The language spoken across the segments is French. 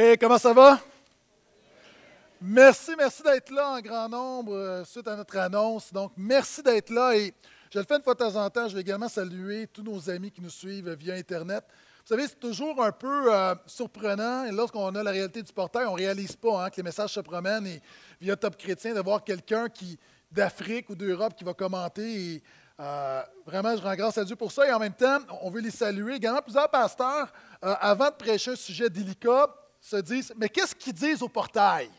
Hey, comment ça va? Merci, merci d'être là en grand nombre euh, suite à notre annonce. Donc, merci d'être là et je le fais une fois de temps en temps. Je vais également saluer tous nos amis qui nous suivent via Internet. Vous savez, c'est toujours un peu euh, surprenant et lorsqu'on a la réalité du portail, on ne réalise pas hein, que les messages se promènent et via Top Chrétien, de voir quelqu'un qui d'Afrique ou d'Europe qui va commenter. Et, euh, vraiment, je rends grâce à Dieu pour ça. Et en même temps, on veut les saluer. Également, plusieurs pasteurs, avant de prêcher un sujet délicat, se disent Mais qu'est-ce qu'ils disent au portail?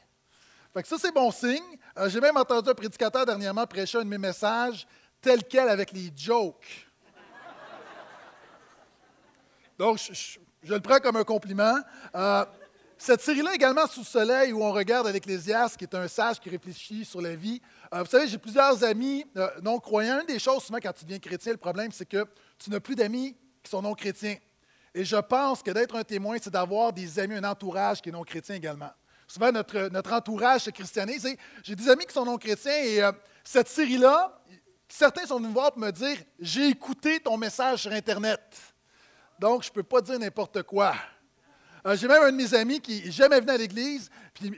Fait que Ça, c'est bon signe. Euh, j'ai même entendu un prédicateur dernièrement prêcher un de mes messages tel quel avec les jokes. Donc, je, le prends comme un compliment. Cette série-là également sous le soleil où on regarde l'Ecclésiaste, qui est un sage qui réfléchit sur la vie. Euh, vous savez, j'ai plusieurs amis euh, non-croyants. Une des choses, souvent, quand tu deviens chrétien, le problème, c'est que tu n'as plus d'amis qui sont non-chrétiens. Et je pense que d'être un témoin, c'est d'avoir des amis, un entourage qui est non-chrétien également. Souvent, notre, notre entourage se christianise. J'ai des amis qui sont non-chrétiens et euh, cette série-là, certains sont venus me voir pour me dire J'ai écouté ton message sur Internet. Donc, je ne peux pas dire n'importe quoi. Euh, j'ai même un de mes amis qui n'est jamais venu à l'église.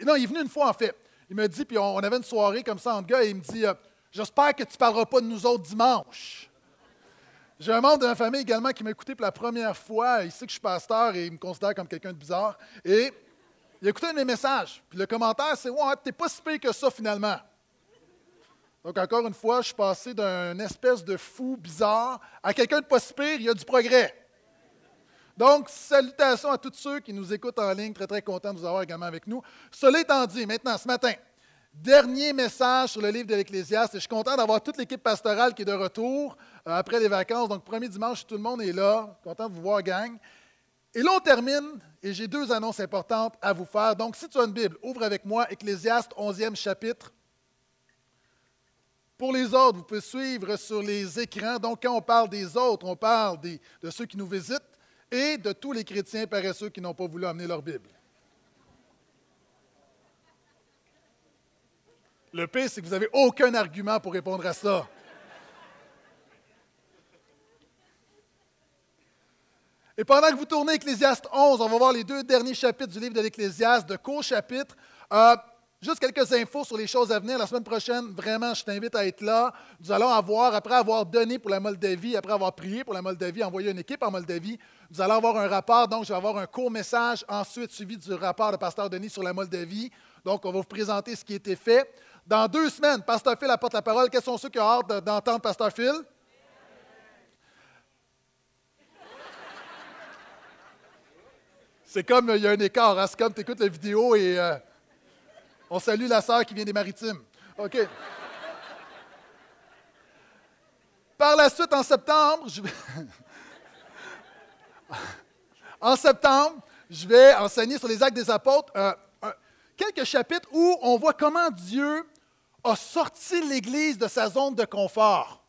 non, il est venu une fois en fait. Il me dit, puis on, avait une soirée comme ça entre gars, et il me dit euh, J'espère que tu ne parleras pas de nous autres dimanche. J'ai un membre de ma famille également qui m'a écouté pour la première fois. Il sait que je suis pasteur et il me considère comme quelqu'un de bizarre. Et il a écouté un de mes messages. Puis le commentaire, c'est Ouais, t'es pas si pire que ça finalement. Donc, encore une fois, je suis passé d'un espèce de fou bizarre à quelqu'un de pas si pire, il y a du progrès. Donc, salutations à tous ceux qui nous écoutent en ligne. Très, très content de vous avoir également avec nous. Cela étant dit, maintenant, ce matin, dernier message sur le livre de l'Ecclésiaste. Je suis content d'avoir toute l'équipe pastorale qui est de retour euh, après les vacances. Donc, premier dimanche, tout le monde est là. Content de vous voir, gang. Et là, on termine, et j'ai deux annonces importantes à vous faire. Donc, si tu as une Bible, ouvre avec moi Ecclésiaste, 11e chapitre. Pour les autres, vous pouvez suivre sur les écrans. Donc, quand on parle des autres, on parle de ceux qui nous visitent et de tous les chrétiens paresseux qui n'ont pas voulu amener leur Bible. Le pire, c'est que vous n'avez aucun argument pour répondre à ça. Et pendant que vous tournez Ecclésiaste 11, on va voir les deux derniers chapitres du livre de l'Ecclésiaste, de courts chapitres. Euh, Juste quelques infos sur les choses à venir. La semaine prochaine, vraiment, je t'invite à être là. Nous allons avoir, après avoir donné pour la Moldavie, après avoir prié pour la Moldavie, envoyé une équipe en Moldavie, nous allons avoir un rapport. Donc, je vais avoir un court message, ensuite suivi du rapport de Pasteur Denis sur la Moldavie. Donc, on va vous présenter ce qui a été fait. Dans deux semaines, Pasteur Phil apporte la parole. Quels sont ceux qui ont hâte d'entendre Pasteur Phil? C'est comme, il y a un écart. Hein? C'est comme tu écoutes la vidéo et... Euh, on salue la sœur qui vient des maritimes. OK. Par la suite, en septembre, je vais... en septembre, je vais enseigner sur les actes des apôtres euh, quelques chapitres où on voit comment Dieu a sorti l'Église de sa zone de confort.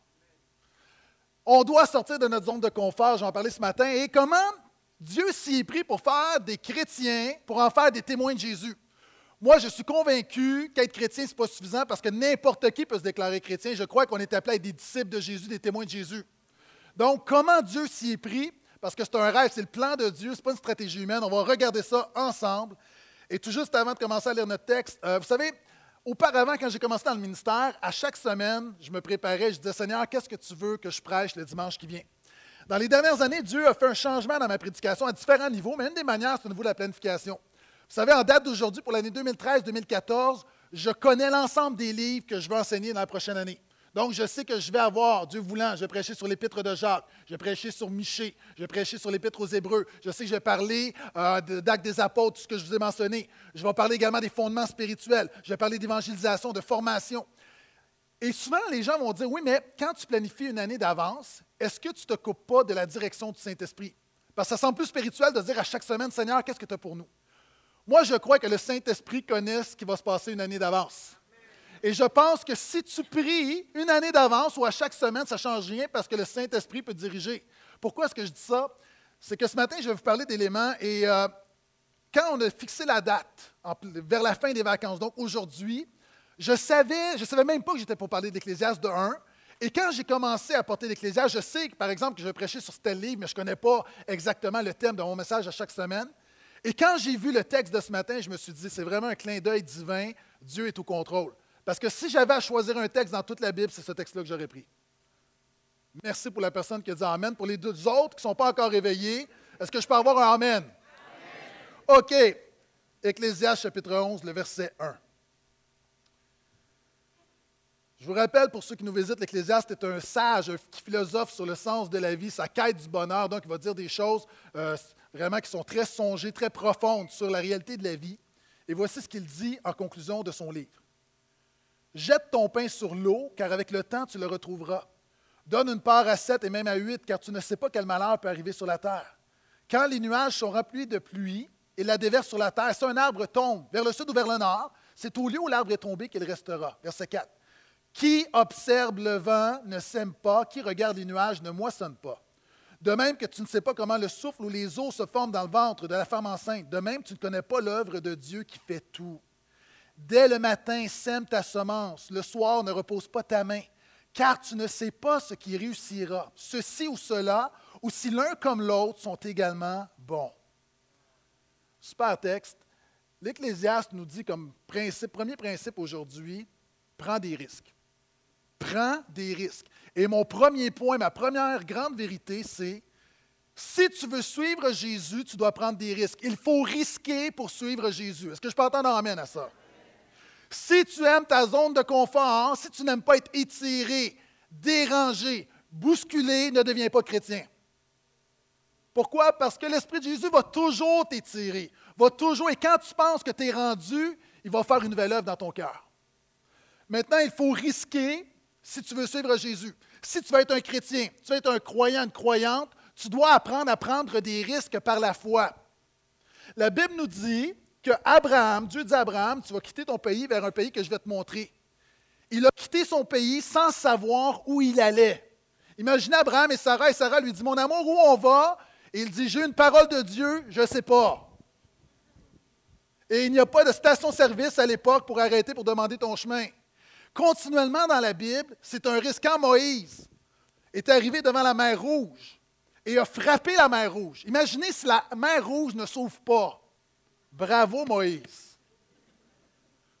On doit sortir de notre zone de confort, j'en parlais ce matin, et comment Dieu s'y est pris pour faire des chrétiens, pour en faire des témoins de Jésus. Moi, je suis convaincu qu'être chrétien, ce n'est pas suffisant parce que n'importe qui peut se déclarer chrétien. Je crois qu'on est appelé à être des disciples de Jésus, des témoins de Jésus. Donc, comment Dieu s'y est pris? Parce que c'est un rêve, c'est le plan de Dieu, ce n'est pas une stratégie humaine. On va regarder ça ensemble. Et tout juste avant de commencer à lire notre texte, euh, vous savez, auparavant, quand j'ai commencé dans le ministère, à chaque semaine, je me préparais, je disais, Seigneur, qu'est-ce que tu veux que je prêche le dimanche qui vient? Dans les dernières années, Dieu a fait un changement dans ma prédication à différents niveaux, mais une des manières, c'est au niveau de la planification. Vous savez, en date d'aujourd'hui, pour l'année 2013-2014, je connais l'ensemble des livres que je vais enseigner dans la prochaine année. Donc, je sais que je vais avoir, Dieu voulant, je vais prêcher sur l'épître de Jacques, je prêcher sur Michée, je prêcher sur l'épître aux Hébreux, je sais que je vais parler euh, d'actes des apôtres, tout ce que je vous ai mentionné. Je vais parler également des fondements spirituels, je vais parler d'évangélisation, de formation. Et souvent, les gens vont dire, oui, mais quand tu planifies une année d'avance, est-ce que tu ne te coupes pas de la direction du Saint-Esprit? Parce que ça semble plus spirituel de dire à chaque semaine, Seigneur, qu'est-ce que tu as pour nous? Moi, je crois que le Saint-Esprit connaît ce qui va se passer une année d'avance. Et je pense que si tu pries une année d'avance ou à chaque semaine, ça ne change rien parce que le Saint-Esprit peut diriger. Pourquoi est-ce que je dis ça? C'est que ce matin, je vais vous parler d'éléments et euh, quand on a fixé la date vers la fin des vacances, donc aujourd'hui, je savais, je savais même pas que j'étais pour parler d'Ecclésiaste de 1. Et quand j'ai commencé à porter l'Ecclésiaste, je sais, par exemple, que je vais prêcher sur tel livre, mais je ne connais pas exactement le thème de mon message à chaque semaine. Et quand j'ai vu le texte de ce matin, je me suis dit, c'est vraiment un clin d'œil divin, Dieu est au contrôle. Parce que si j'avais à choisir un texte dans toute la Bible, c'est ce texte-là que j'aurais pris. Merci pour la personne qui a dit Amen. Pour les deux autres qui ne sont pas encore réveillés, est-ce que je peux avoir un Amen? Amen. OK. Ecclésiaste chapitre 11, le verset 1. Je vous rappelle, pour ceux qui nous visitent, l'Ecclésiaste est un sage, un philosophe sur le sens de la vie, sa quête du bonheur. Donc, il va dire des choses euh, vraiment qui sont très songées, très profondes sur la réalité de la vie. Et voici ce qu'il dit en conclusion de son livre. Jette ton pain sur l'eau, car avec le temps, tu le retrouveras. Donne une part à sept et même à huit, car tu ne sais pas quel malheur peut arriver sur la terre. Quand les nuages sont remplis de pluie et la déverse sur la terre, si un arbre tombe vers le sud ou vers le nord, c'est au lieu où l'arbre est tombé qu'il restera. Verset 4. Qui observe le vent ne sème pas, qui regarde les nuages ne moissonne pas. De même que tu ne sais pas comment le souffle ou les eaux se forment dans le ventre de la femme enceinte, de même tu ne connais pas l'œuvre de Dieu qui fait tout. Dès le matin, sème ta semence, le soir ne repose pas ta main, car tu ne sais pas ce qui réussira, ceci ou cela, ou si l'un comme l'autre sont également bons. Super texte. L'Ecclésiaste nous dit comme principe, premier principe aujourd'hui, prends des risques prends des risques. Et mon premier point, ma première grande vérité, c'est si tu veux suivre Jésus, tu dois prendre des risques. Il faut risquer pour suivre Jésus. Est-ce que je peux entendre amène à ça? Si tu aimes ta zone de confort, si tu n'aimes pas être étiré, dérangé, bousculé, ne deviens pas chrétien. Pourquoi? Parce que l'Esprit de Jésus va toujours t'étirer, va toujours, et quand tu penses que tu es rendu, il va faire une nouvelle œuvre dans ton cœur. Maintenant, il faut risquer si tu veux suivre Jésus. Si tu veux être un chrétien, tu veux être un croyant, une croyante, tu dois apprendre à prendre des risques par la foi. La Bible nous dit que Abraham, Dieu dit à Abraham, tu vas quitter ton pays vers un pays que je vais te montrer. Il a quitté son pays sans savoir où il allait. Imaginez Abraham et Sarah, et Sarah lui dit, mon amour, où on va? Et il dit, j'ai une parole de Dieu, je ne sais pas. Et il n'y a pas de station-service à l'époque pour arrêter pour demander ton chemin continuellement dans la Bible, c'est un risque. Quand Moïse est arrivé devant la mer Rouge et a frappé la mer Rouge, imaginez si la mer Rouge ne s'ouvre pas. Bravo Moïse.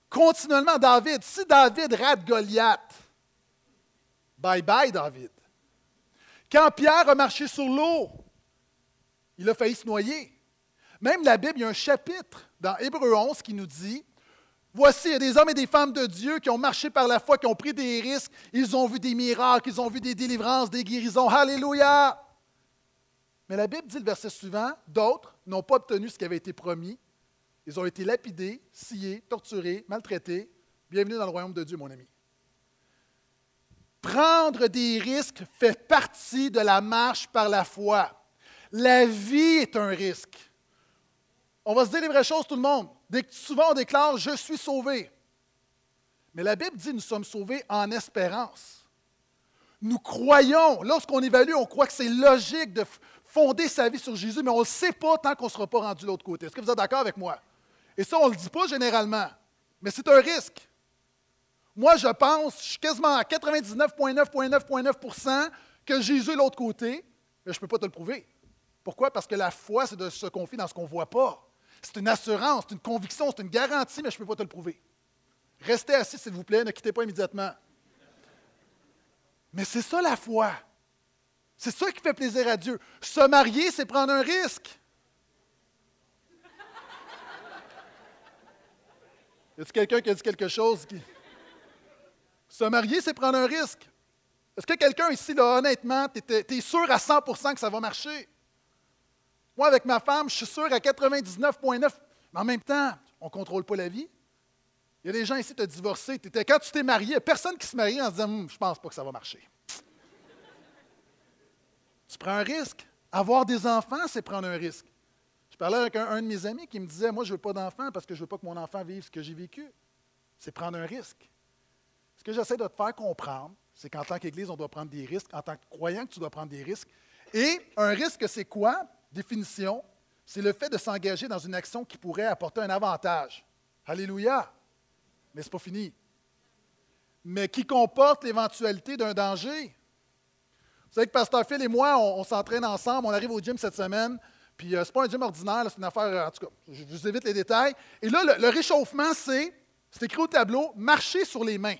Continuellement, David, si David rate Goliath, bye bye David. Quand Pierre a marché sur l'eau, il a failli se noyer. Même la Bible, il y a un chapitre dans Hébreu 11 qui nous dit Voici, il y a des hommes et des femmes de Dieu qui ont marché par la foi, qui ont pris des risques. Ils ont vu des miracles, ils ont vu des délivrances, des guérisons. Alléluia! Mais la Bible dit le verset suivant, d'autres n'ont pas obtenu ce qui avait été promis. Ils ont été lapidés, sciés, torturés, maltraités. Bienvenue dans le royaume de Dieu, mon ami. Prendre des risques fait partie de la marche par la foi. La vie est un risque. On va se dire les vraies choses, tout le monde. Souvent, on déclare Je suis sauvé. Mais la Bible dit Nous sommes sauvés en espérance. Nous croyons, lorsqu'on évalue, on croit que c'est logique de fonder sa vie sur Jésus, mais on ne le sait pas tant qu'on ne sera pas rendu de l'autre côté. Est-ce que vous êtes d'accord avec moi? Et ça, on ne le dit pas généralement, mais c'est un risque. Moi, je pense, je suis quasiment à 99,9,9,9% que Jésus est l'autre côté, mais je ne peux pas te le prouver. Pourquoi? Parce que la foi, c'est de se confier dans ce qu'on ne voit pas. C'est une assurance, c'est une conviction, c'est une garantie, mais je ne peux pas te le prouver. Restez assis, s'il vous plaît, ne quittez pas immédiatement. Mais c'est ça la foi. C'est ça qui fait plaisir à Dieu. Se marier, c'est prendre un risque. Y a-t-il quelqu'un qui a dit quelque chose? Qui... Se marier, c'est prendre un risque. Est-ce que quelqu'un ici, honnêtement, tu es, sûr à 100% que ça va marcher? Moi, avec ma femme, je suis sûr à 99,9. Mais en même temps, on ne contrôle pas la vie. Il y a des gens ici, qui t'ont divorcé. quand tu t'es marié, personne qui se marie en se disant hum, Je pense pas que ça va marcher. tu prends un risque. Avoir des enfants, c'est prendre un risque. Je parlais avec un, de mes amis qui me disait Moi, je ne veux pas d'enfants parce que je ne veux pas que mon enfant vive ce que j'ai vécu. C'est prendre un risque. Ce que j'essaie de te faire comprendre, c'est qu'en tant qu'Église, on doit prendre des risques. En tant que croyant, tu dois prendre des risques. Et un risque, c'est quoi? définition, c'est le fait de s'engager dans une action qui pourrait apporter un avantage. Alléluia! Mais ce n'est pas fini. Mais qui comporte l'éventualité d'un danger? Vous savez que Pasteur Phil et moi, on, s'entraîne ensemble, on arrive au gym cette semaine, Puis euh, c'est pas un gym ordinaire, c'est une affaire, euh, en tout cas, je vous évite les détails. Et là, le, réchauffement, c'est, c'est écrit au tableau, marcher sur les mains.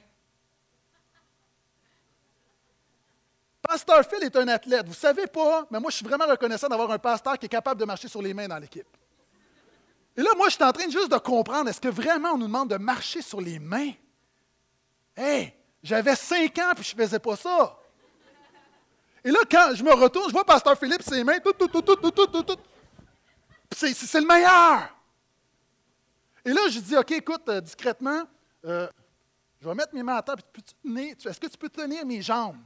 Pasteur Phil est un athlète. Vous ne savez pas, mais moi, je suis vraiment reconnaissant d'avoir un pasteur qui est capable de marcher sur les mains dans l'équipe. Et là, moi, je suis en train juste de comprendre, est-ce que vraiment on nous demande de marcher sur les mains? Hé, j'avais cinq ans puis je ne faisais pas ça. Et là, quand je me retourne, je vois Pasteur Philippe, ses mains, tout, tout, tout, tout, tout, tout, tout. C'est, c'est le meilleur. Et là, je dis, OK, écoute, euh, discrètement, euh, je vais mettre mes mains à terre, puis est-ce que tu peux tenir mes jambes?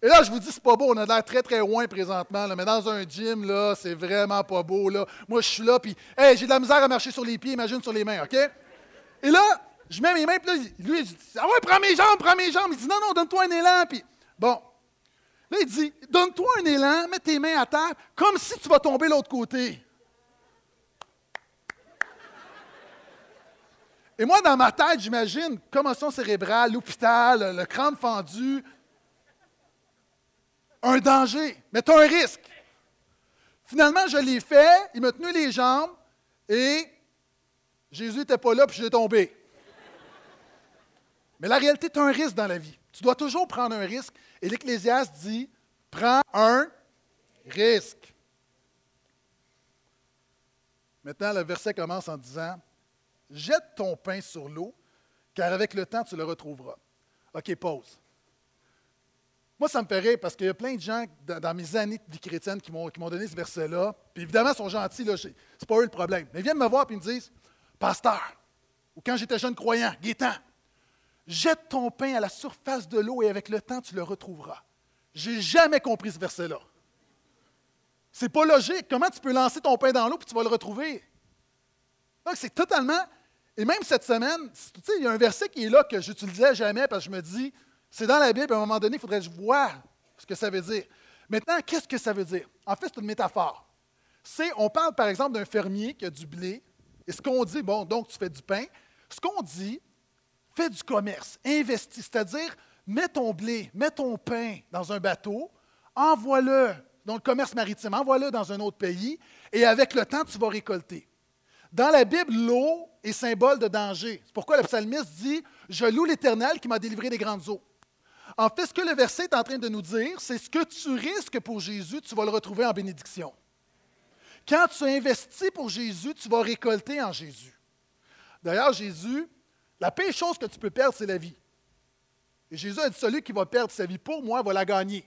Et là, je vous dis, c'est pas beau, on a l'air très, très loin présentement, là, mais dans un gym, là, c'est vraiment pas beau. Là. Moi, je suis là, puis, hey, j'ai de la misère à marcher sur les pieds, imagine sur les mains, OK? Et là, je mets mes mains, puis là, lui, il dit, ah ouais, prends mes jambes, prends mes jambes. Il dit, non, non, donne-toi un élan, puis, bon. Là, il dit, donne-toi un élan, mets tes mains à terre, comme si tu vas tomber l'autre côté. Et moi, dans ma tête, j'imagine commotion cérébrale, l'hôpital, le crâne fendu, un danger, mais tu as un risque. Finalement, je l'ai fait, il m'a tenu les jambes et Jésus n'était pas là, puis je suis tombé. Mais la réalité, tu as un risque dans la vie. Tu dois toujours prendre un risque. Et l'Ecclésiaste dit prends un risque. Maintenant, le verset commence en disant Jette ton pain sur l'eau, car avec le temps, tu le retrouveras. OK, pause. Moi, ça me fait rire parce qu'il y a plein de gens dans, mes années de vie chrétienne qui m'ont donné ce verset-là. Puis évidemment, ils sont gentils, ce n'est pas eux le problème. Mais ils viennent me voir et me disent Pasteur, ou quand j'étais jeune croyant, Gaétan, jette ton pain à la surface de l'eau et avec le temps, tu le retrouveras. J'ai jamais compris ce verset-là. C'est pas logique. Comment tu peux lancer ton pain dans l'eau et tu vas le retrouver? Donc, c'est totalement. Et même cette semaine, tu sais, il y a un verset qui est là que j'utilisais jamais parce que je me dis, c'est dans la Bible, à un moment donné, il faudrait que je vois ce que ça veut dire. Maintenant, qu'est-ce que ça veut dire? En fait, c'est une métaphore. C'est, on parle par exemple d'un fermier qui a du blé, et ce qu'on dit, bon, donc tu fais du pain. Ce qu'on dit, fais du commerce, investis, c'est-à-dire mets ton blé, mets ton pain dans un bateau, envoie-le dans le commerce maritime, envoie-le dans un autre pays, et avec le temps, tu vas récolter. Dans la Bible, l'eau est symbole de danger. C'est pourquoi le psalmiste dit Je loue l'Éternel qui m'a délivré des grandes eaux. En fait, ce que le verset est en train de nous dire, c'est ce que tu risques pour Jésus, tu vas le retrouver en bénédiction. Quand tu investis pour Jésus, tu vas récolter en Jésus. D'ailleurs, Jésus, la pire chose que tu peux perdre, c'est la vie. Et Jésus a dit, celui qui va perdre sa vie pour moi va la gagner.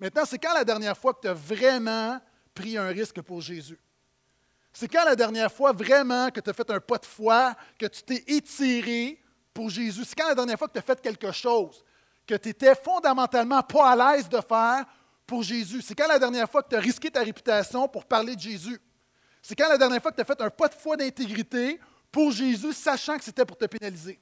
Maintenant, c'est quand la dernière fois que tu as vraiment pris un risque pour Jésus? C'est quand la dernière fois vraiment que tu as fait un pas de foi, que tu t'es étiré pour Jésus? C'est quand la dernière fois que tu as fait quelque chose que tu étais fondamentalement pas à l'aise de faire pour Jésus? C'est quand la dernière fois que tu as risqué ta réputation pour parler de Jésus? C'est quand la dernière fois que tu as fait un pas de foi d'intégrité pour Jésus, sachant que c'était pour te pénaliser?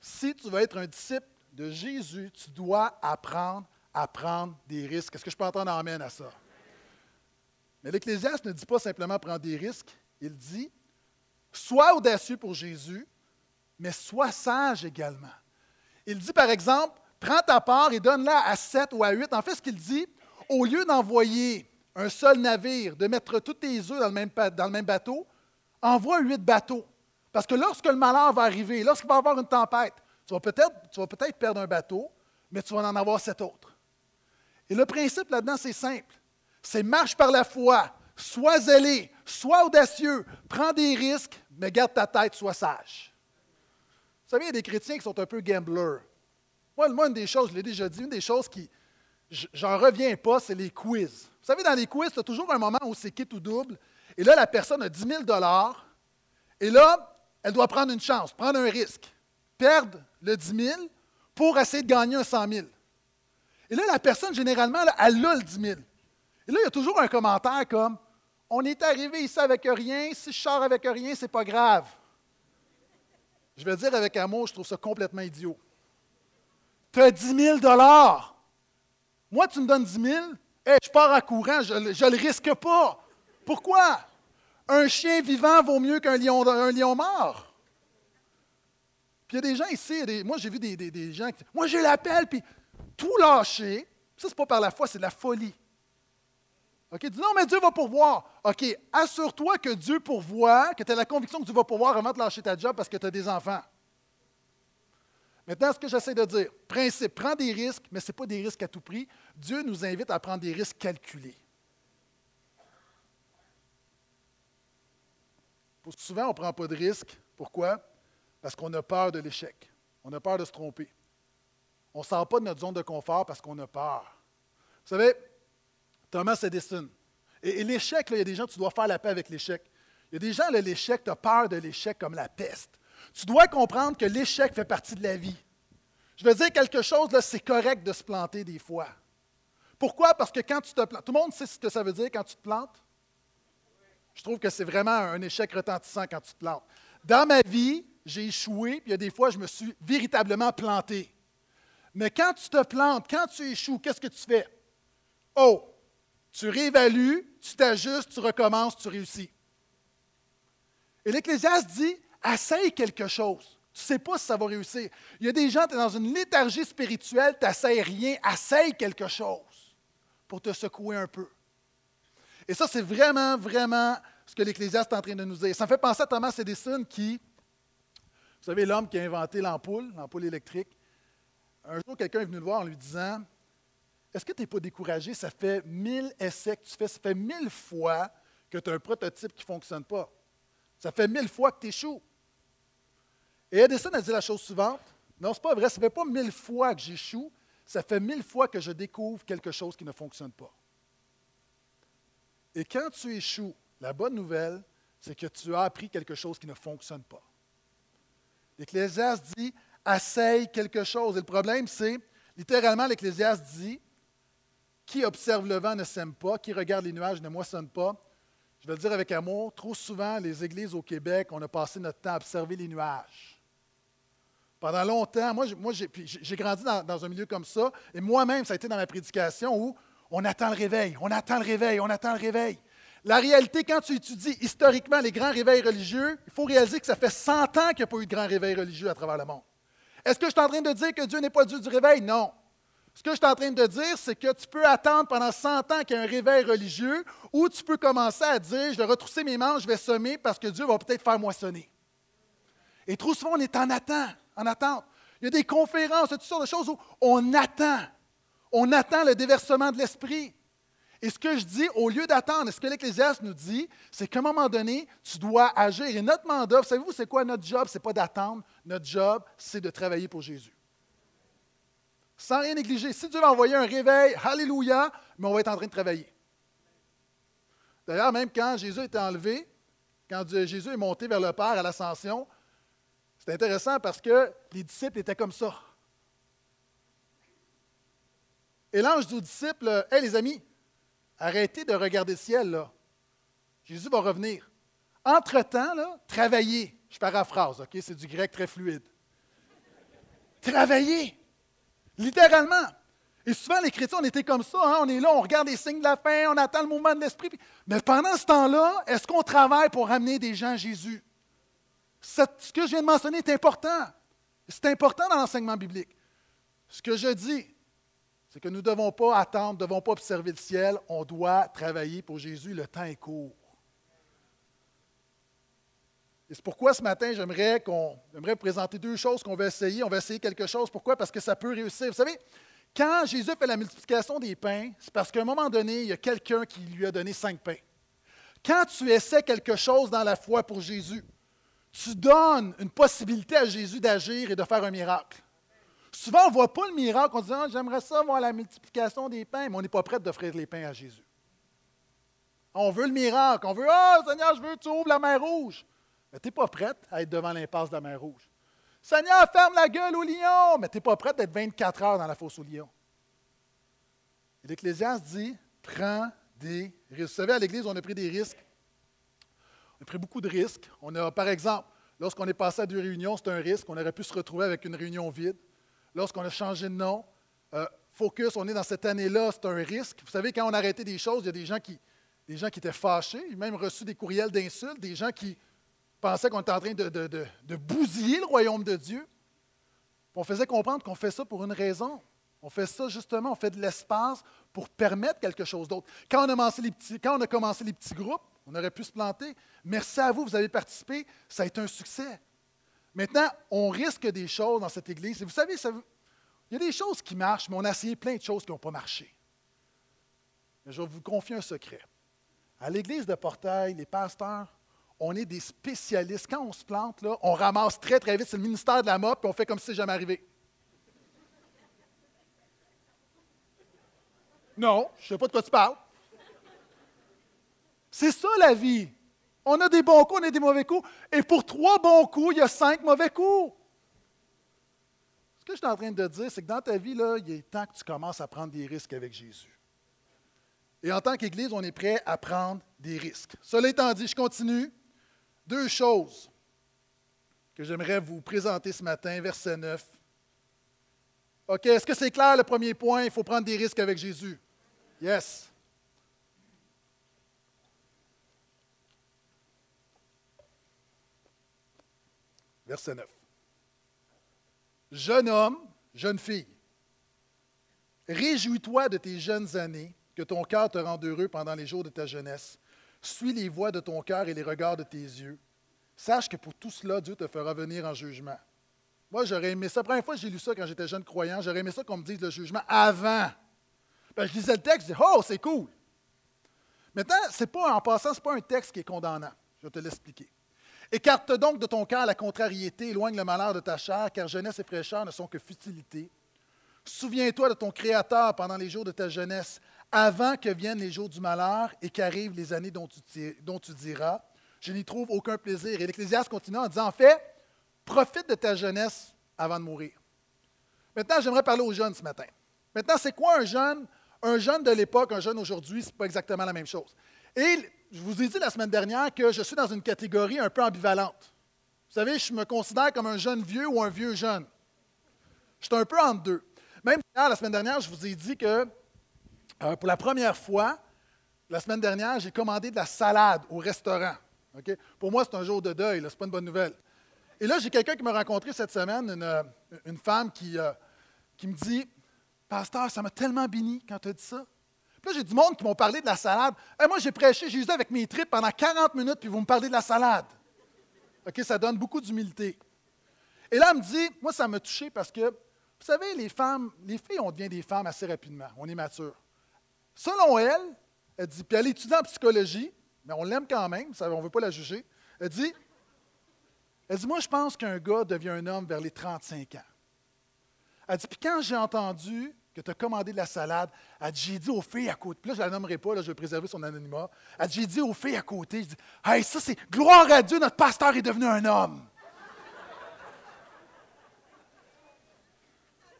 Si tu veux être un disciple de Jésus, tu dois apprendre à prendre des risques. Est-ce que je peux entendre amène à ça? Mais l'Ecclésiaste ne dit pas simplement prendre des risques, il dit sois audacieux pour Jésus, mais sois sage également. Il dit, par exemple, prends ta part et donne-la à sept ou à huit. En fait, ce qu'il dit, au lieu d'envoyer un seul navire, de mettre tous tes œufs dans le même, dans le même bateau, envoie huit bateaux. Parce que lorsque le malheur va arriver, lorsqu'il va y avoir une tempête, tu vas peut-être peut perdre un bateau, mais tu vas en avoir sept autres. Et le principe là-dedans, c'est simple. C'est marche par la foi, sois zélé, sois audacieux, prends des risques, mais garde ta tête, sois sage. Vous savez, il y a des chrétiens qui sont un peu gamblers. Moi, moi une des choses, je l'ai déjà dit, une des choses qui, j'en reviens pas, c'est les quiz. Vous savez, dans les quiz, tu as toujours un moment où c'est quitte ou double. Et là, la personne a 10 000 Et là, elle doit prendre une chance, prendre un risque, perdre le 10 000 pour essayer de gagner un 100 000. Et là, la personne, généralement, elle a le 10 000. Et là, il y a toujours un commentaire comme On est arrivé ici avec rien, si je sors avec rien, c'est pas grave. Je vais dire avec amour, je trouve ça complètement idiot. Tu as 10 000 Moi, tu me donnes 10 000 je pars à courant, je ne le risque pas. Pourquoi? Un chien vivant vaut mieux qu'un lion, mort? Puis il y a des gens ici, moi j'ai vu des, gens qui Moi j'ai l'appel, puis tout lâcher, Ça, ce n'est pas par la foi, c'est de la folie. OK? Dis non, mais Dieu va pourvoir. OK, assure-toi que Dieu pourvoit, que tu as la conviction que Dieu va pourvoir avant de lâcher ta job parce que tu as des enfants. Maintenant, ce que j'essaie de dire, principe, prends des risques, mais ce n'est pas des risques à tout prix. Dieu nous invite à prendre des risques calculés. Souvent, on ne prend pas de risques. Pourquoi? Parce qu'on a peur de l'échec. On a peur de se tromper. On ne sort pas de notre zone de confort parce qu'on a peur. Vous savez, Thomas Edison. Et, l'échec, il y a des gens, tu dois faire la paix avec l'échec. Il y a des gens, l'échec, tu as peur de l'échec comme la peste. Tu dois comprendre que l'échec fait partie de la vie. Je veux dire quelque chose, c'est correct de se planter des fois. Pourquoi? Parce que quand tu te plantes, tout le monde sait ce que ça veut dire quand tu te plantes? Je trouve que c'est vraiment un échec retentissant quand tu te plantes. Dans ma vie, j'ai échoué, puis il y a des fois, je me suis véritablement planté. Mais quand tu te plantes, quand tu échoues, qu'est-ce que tu fais? Oh, tu réévalues, tu t'ajustes, tu recommences, tu réussis. Et l'Ecclésiaste dit, essaye quelque chose. Tu ne sais pas si ça va réussir. Il y a des gens, tu es dans une léthargie spirituelle, tu n'essayes rien, essaye quelque chose pour te secouer un peu. Et ça, c'est vraiment, vraiment ce que l'Ecclésiaste est en train de nous dire. Ça me fait penser à Thomas Edison qui, vous savez, l'homme qui a inventé l'ampoule, l'ampoule électrique. Un jour, quelqu'un est venu le voir en lui disant est-ce que tu n'es pas découragé? Ça fait mille essais que tu fais, ça fait mille fois que tu as un prototype qui ne fonctionne pas. Ça fait mille fois que tu échoues. Et Edison a dit la chose suivante. Non, ce n'est pas vrai, ça ne fait pas mille fois que j'échoue, ça fait mille fois que je découvre quelque chose qui ne fonctionne pas. Et quand tu échoues, la bonne nouvelle, c'est que tu as appris quelque chose qui ne fonctionne pas. L'Ecclésiaste dit, essaye quelque chose. Et le problème, c'est, littéralement, l'Ecclésiaste dit, qui observe le vent ne sème pas, qui regarde les nuages ne moissonne pas. Je vais le dire avec amour, trop souvent, les églises au Québec, on a passé notre temps à observer les nuages. Pendant longtemps, moi, j'ai grandi dans, dans, un milieu comme ça, et moi-même, ça a été dans ma prédication où on attend le réveil, on attend le réveil, on attend le réveil. La réalité, quand tu étudies historiquement les grands réveils religieux, il faut réaliser que ça fait 100 ans qu'il n'y a pas eu de grands réveils religieux à travers le monde. Est-ce que je suis en train de dire que Dieu n'est pas Dieu du réveil? Non. Ce que je suis en train de dire, c'est que tu peux attendre pendant 100 ans qu'il y ait un réveil religieux ou tu peux commencer à dire, je vais retrousser mes manches, je vais semer parce que Dieu va peut-être faire moissonner. Et trop souvent, on est en attente, en attente. Il y a des conférences, toutes sortes de choses où on attend. On attend le déversement de l'esprit. Et ce que je dis, au lieu d'attendre, ce que l'Ecclésiaste nous dit, c'est qu'à un moment donné, tu dois agir. Et notre mandat, savez-vous, c'est quoi notre job? Ce n'est pas d'attendre. Notre job, c'est de travailler pour Jésus sans rien négliger. Si Dieu va envoyer un réveil, Alléluia, mais on va être en train de travailler. D'ailleurs, même quand Jésus était enlevé, quand Jésus est monté vers le Père à l'ascension, c'est intéressant parce que les disciples étaient comme ça. Et l'ange dit aux disciples Hé les amis, arrêtez de regarder le ciel, là. Jésus va revenir. Entre-temps, là, travaillez. Je paraphrase, OK? C'est du grec très fluide. Travaillez. Littéralement. Et souvent, les chrétiens, on était comme ça. Hein? On est là, on regarde les signes de la fin, on attend le mouvement de l'esprit. Mais pendant ce temps-là, est-ce qu'on travaille pour amener des gens à Jésus? ce que je viens de mentionner est important. C'est important dans l'enseignement biblique. Ce que je dis, c'est que nous ne devons pas attendre, ne devons pas observer le ciel. On doit travailler pour Jésus. Le temps est court. Et c'est pourquoi ce matin, j'aimerais qu'on présenter deux choses qu'on va essayer. On va essayer quelque chose. Pourquoi? Parce que ça peut réussir. Vous savez, quand Jésus fait la multiplication des pains, c'est parce qu'à un moment donné, il y a quelqu'un qui lui a donné cinq pains. Quand tu essaies quelque chose dans la foi pour Jésus, tu donnes une possibilité à Jésus d'agir et de faire un miracle. Souvent, on ne voit pas le miracle, on dit ah, J'aimerais ça voir la multiplication des pains, mais on n'est pas prêt d'offrir les pains à Jésus. On veut le miracle, on veut Ah, Seigneur, je veux que tu ouvres la mer rouge. Mais tu n'es pas prête à être devant l'impasse de la mer Rouge. Seigneur, ferme la gueule au lion, mais tu n'es pas prête d'être 24 heures dans la fosse au lion. L'Ecclésiaste dit prends des risques. Vous savez, à l'Église, on a pris des risques. On a pris beaucoup de risques. On a, par exemple, lorsqu'on est passé à deux réunions, c'est un risque. On aurait pu se retrouver avec une réunion vide. Lorsqu'on a changé de nom, euh, Focus, on est dans cette année-là, c'est un risque. Vous savez, quand on a arrêté des choses, il y a des gens qui, des gens qui étaient fâchés, ils ont même reçu des courriels d'insultes, des gens qui pensait qu'on était en train de, bousiller le royaume de Dieu. On faisait comprendre qu'on fait ça pour une raison. On fait ça justement, on fait de l'espace pour permettre quelque chose d'autre. Quand on a commencé les petits groupes, on aurait pu se planter. Merci à vous, vous avez participé, ça a été un succès. Maintenant, on risque des choses dans cette Église. Et vous savez, il y a des choses qui marchent, mais on a essayé plein de choses qui n'ont pas marché. Mais je vais vous confier un secret. À l'Église de Portail, les pasteurs, on est des spécialistes. Quand on se plante, là, on ramasse très, très vite. C'est le ministère de la mop, puis on fait comme si c'était jamais arrivé. Non, je ne sais pas de quoi tu parles. C'est ça la vie. On a des bons coups, on a des mauvais coups. Et pour trois bons coups, il y a cinq mauvais coups. Ce que je suis en train de dire, c'est que dans ta vie, il est temps que tu commences à prendre des risques avec Jésus. Et en tant qu'Église, on est prêt à prendre des risques. Cela étant dit, je continue. Deux choses que j'aimerais vous présenter ce matin, verset 9. OK, est-ce que c'est clair le premier point? Il faut prendre des risques avec Jésus? Yes. Verset 9. Jeune homme, jeune fille, réjouis-toi de tes jeunes années, que ton cœur te rende heureux pendant les jours de ta jeunesse. Suis les voies de ton cœur et les regards de tes yeux. Sache que pour tout cela, Dieu te fera venir en jugement. Moi, j'aurais aimé ça. La première fois que j'ai lu ça quand j'étais jeune croyant, j'aurais aimé ça qu'on me dise le jugement avant. Ben, je lisais le texte, je disais, oh, c'est cool. Maintenant, c'est pas, en passant, ce n'est pas un texte qui est condamnant. Je vais te l'expliquer. Écarte donc de ton cœur la contrariété, éloigne le malheur de ta chair, car jeunesse et fraîcheur ne sont que futilité. Souviens-toi de ton Créateur pendant les jours de ta jeunesse, avant que viennent les jours du malheur et qu'arrivent les années dont tu, diras, je n'y trouve aucun plaisir. Et l'Ecclésiaste continue en disant, en fait, profite de ta jeunesse avant de mourir. Maintenant, j'aimerais parler aux jeunes ce matin. Maintenant, c'est quoi un jeune? Un jeune de l'époque, un jeune aujourd'hui, ce n'est pas exactement la même chose. Et je vous ai dit la semaine dernière que je suis dans une catégorie un peu ambivalente. Vous savez, je me considère comme un jeune vieux ou un vieux jeune. Je suis un peu entre deux. Même la semaine dernière, je vous ai dit que euh, pour la première fois, la semaine dernière, j'ai commandé de la salade au restaurant. Pour moi, c'est un jour de deuil, ce n'est pas une bonne nouvelle. Et là, j'ai quelqu'un qui m'a rencontré cette semaine, une, euh, femme qui, euh, qui me dit Pasteur, ça m'a tellement béni quand tu as dit ça. Puis là, j'ai du monde qui m'ont parlé de la salade. Moi, j'ai prêché Jésus avec mes tripes pendant 40 minutes, puis vous me parlez de la salade. OK, ça donne beaucoup d'humilité. Et là, elle me dit, moi, ça m'a touché parce que, vous savez, les femmes, les filles, on devient des femmes assez rapidement. On est mature. Selon elle, elle dit, puis elle étudie en psychologie, mais on l'aime quand même, on ne veut pas la juger. Elle dit, elle dit, moi, je pense qu'un gars devient un homme vers les 35 ans. Elle dit, puis quand j'ai entendu que tu as commandé de la salade, elle dit, j'ai aux filles à côté, puis là, je ne la nommerai pas, je vais préserver son anonymat. Elle dit, j'ai aux filles à côté, je dis, hey, ça, c'est gloire à Dieu, notre pasteur est devenu un homme.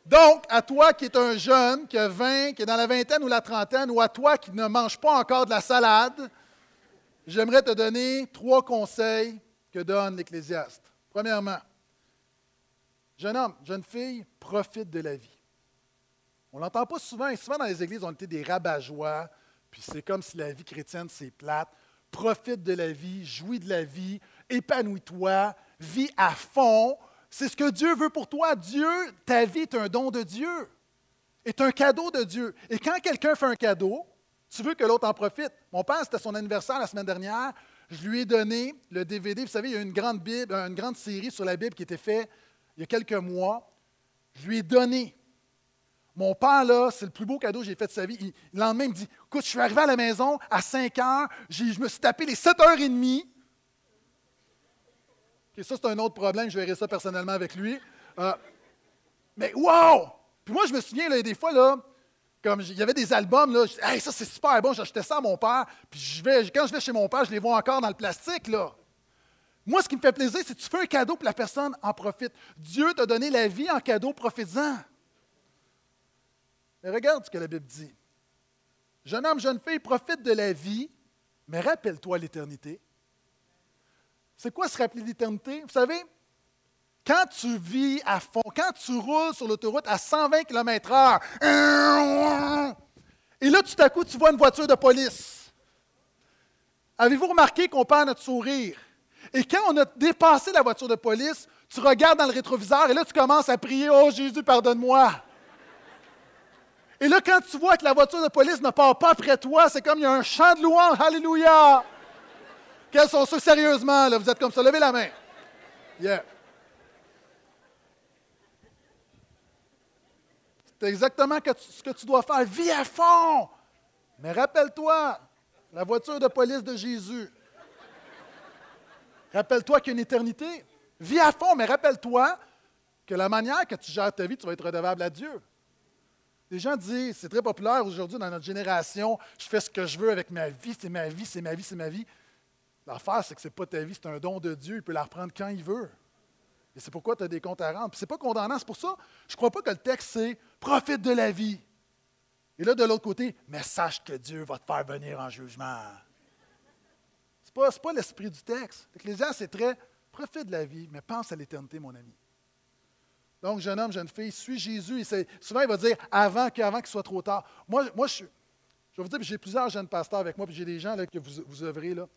Donc, à toi qui es un jeune, qui a 20, qui est dans la vingtaine ou la trentaine, ou à toi qui ne mange pas encore de la salade, j'aimerais te donner trois conseils que donne l'Ecclésiaste. Premièrement, jeune homme, jeune fille, profite de la vie. On ne l'entend pas souvent, et souvent dans les églises, on était des rabat-joie, puis c'est comme si la vie chrétienne, c'est plate. Profite de la vie, jouis de la vie, épanouis-toi, vis à fond. C'est ce que Dieu veut pour toi. Dieu, ta vie est un don de Dieu, est un cadeau de Dieu. Et quand quelqu'un fait un cadeau, tu veux que l'autre en profite. Mon père, c'était son anniversaire la semaine dernière. Je lui ai donné le DVD. Vous savez, il y a une grande, Bible, une grande série sur la Bible qui était faite il y a quelques mois. Je lui ai donné. Mon père, là, c'est le plus beau cadeau que j'ai fait de sa vie. le lendemain, il me dit Écoute, je suis arrivé à la maison à 5 heures, je me suis tapé les 7 heures et demie. ça, c'est un autre problème, je verrai ça personnellement avec lui. Euh, mais wow! Puis moi, je me souviens, là, des fois, là, comme il y avait des albums, là, je hey, ça c'est super bon, j'achetais ça à mon père, puis quand je vais chez mon père, je les vois encore dans le plastique, là. Moi, ce qui me fait plaisir, c'est que tu fais un cadeau, pour la personne en profite. Dieu t'a donné la vie en cadeau, profites-en. Mais regarde ce que la Bible dit. Jeune homme, jeune fille, profite de la vie, mais rappelle-toi l'éternité. C'est quoi se rappeler l'éternité? Vous savez, quand tu vis à fond, quand tu roules sur l'autoroute à 120 km/h, et là, tout à coup, tu vois une voiture de police. Avez-vous remarqué qu'on perd notre sourire? Et quand on a dépassé la voiture de police, tu regardes dans le rétroviseur et là, tu commences à prier Oh Jésus, pardonne-moi. Et là, quand tu vois que la voiture de police ne part pas après toi, c'est comme il y a un chant de louange. Alléluia! Quels sont ceux sérieusement, là? Vous êtes comme ça. Levez la main. Yeah. C'est exactement ce que tu dois faire. Vis à fond. Mais rappelle-toi, la voiture de police de Jésus. Rappelle-toi qu'il y a une éternité. Vis à fond, mais rappelle-toi que la manière que tu gères ta vie, tu vas être redevable à Dieu. Les gens disent, c'est très populaire aujourd'hui dans notre génération, je fais ce que je veux avec ma vie, c'est ma vie, c'est ma vie, c'est ma vie. L'affaire, c'est que ce n'est pas ta vie, c'est un don de Dieu, il peut la reprendre quand il veut. Et c'est pourquoi tu as des comptes à rendre. Puis c'est pas condamnant, c'est pour ça, je ne crois pas que le texte, c'est profite de la vie. Et là, de l'autre côté, mais sache que Dieu va te faire venir en jugement. Ce n'est pas, l'esprit du texte. L'Ecclésiaste, c'est très profite de la vie, mais pense à l'éternité, mon ami. Donc, jeune homme, jeune fille, suis Jésus. Souvent, il va dire avant qu'il soit trop tard. Moi, moi je, je vais vous dire, j'ai plusieurs jeunes pasteurs avec moi, puis j'ai des gens là, que vous, vous œuvrez. Là.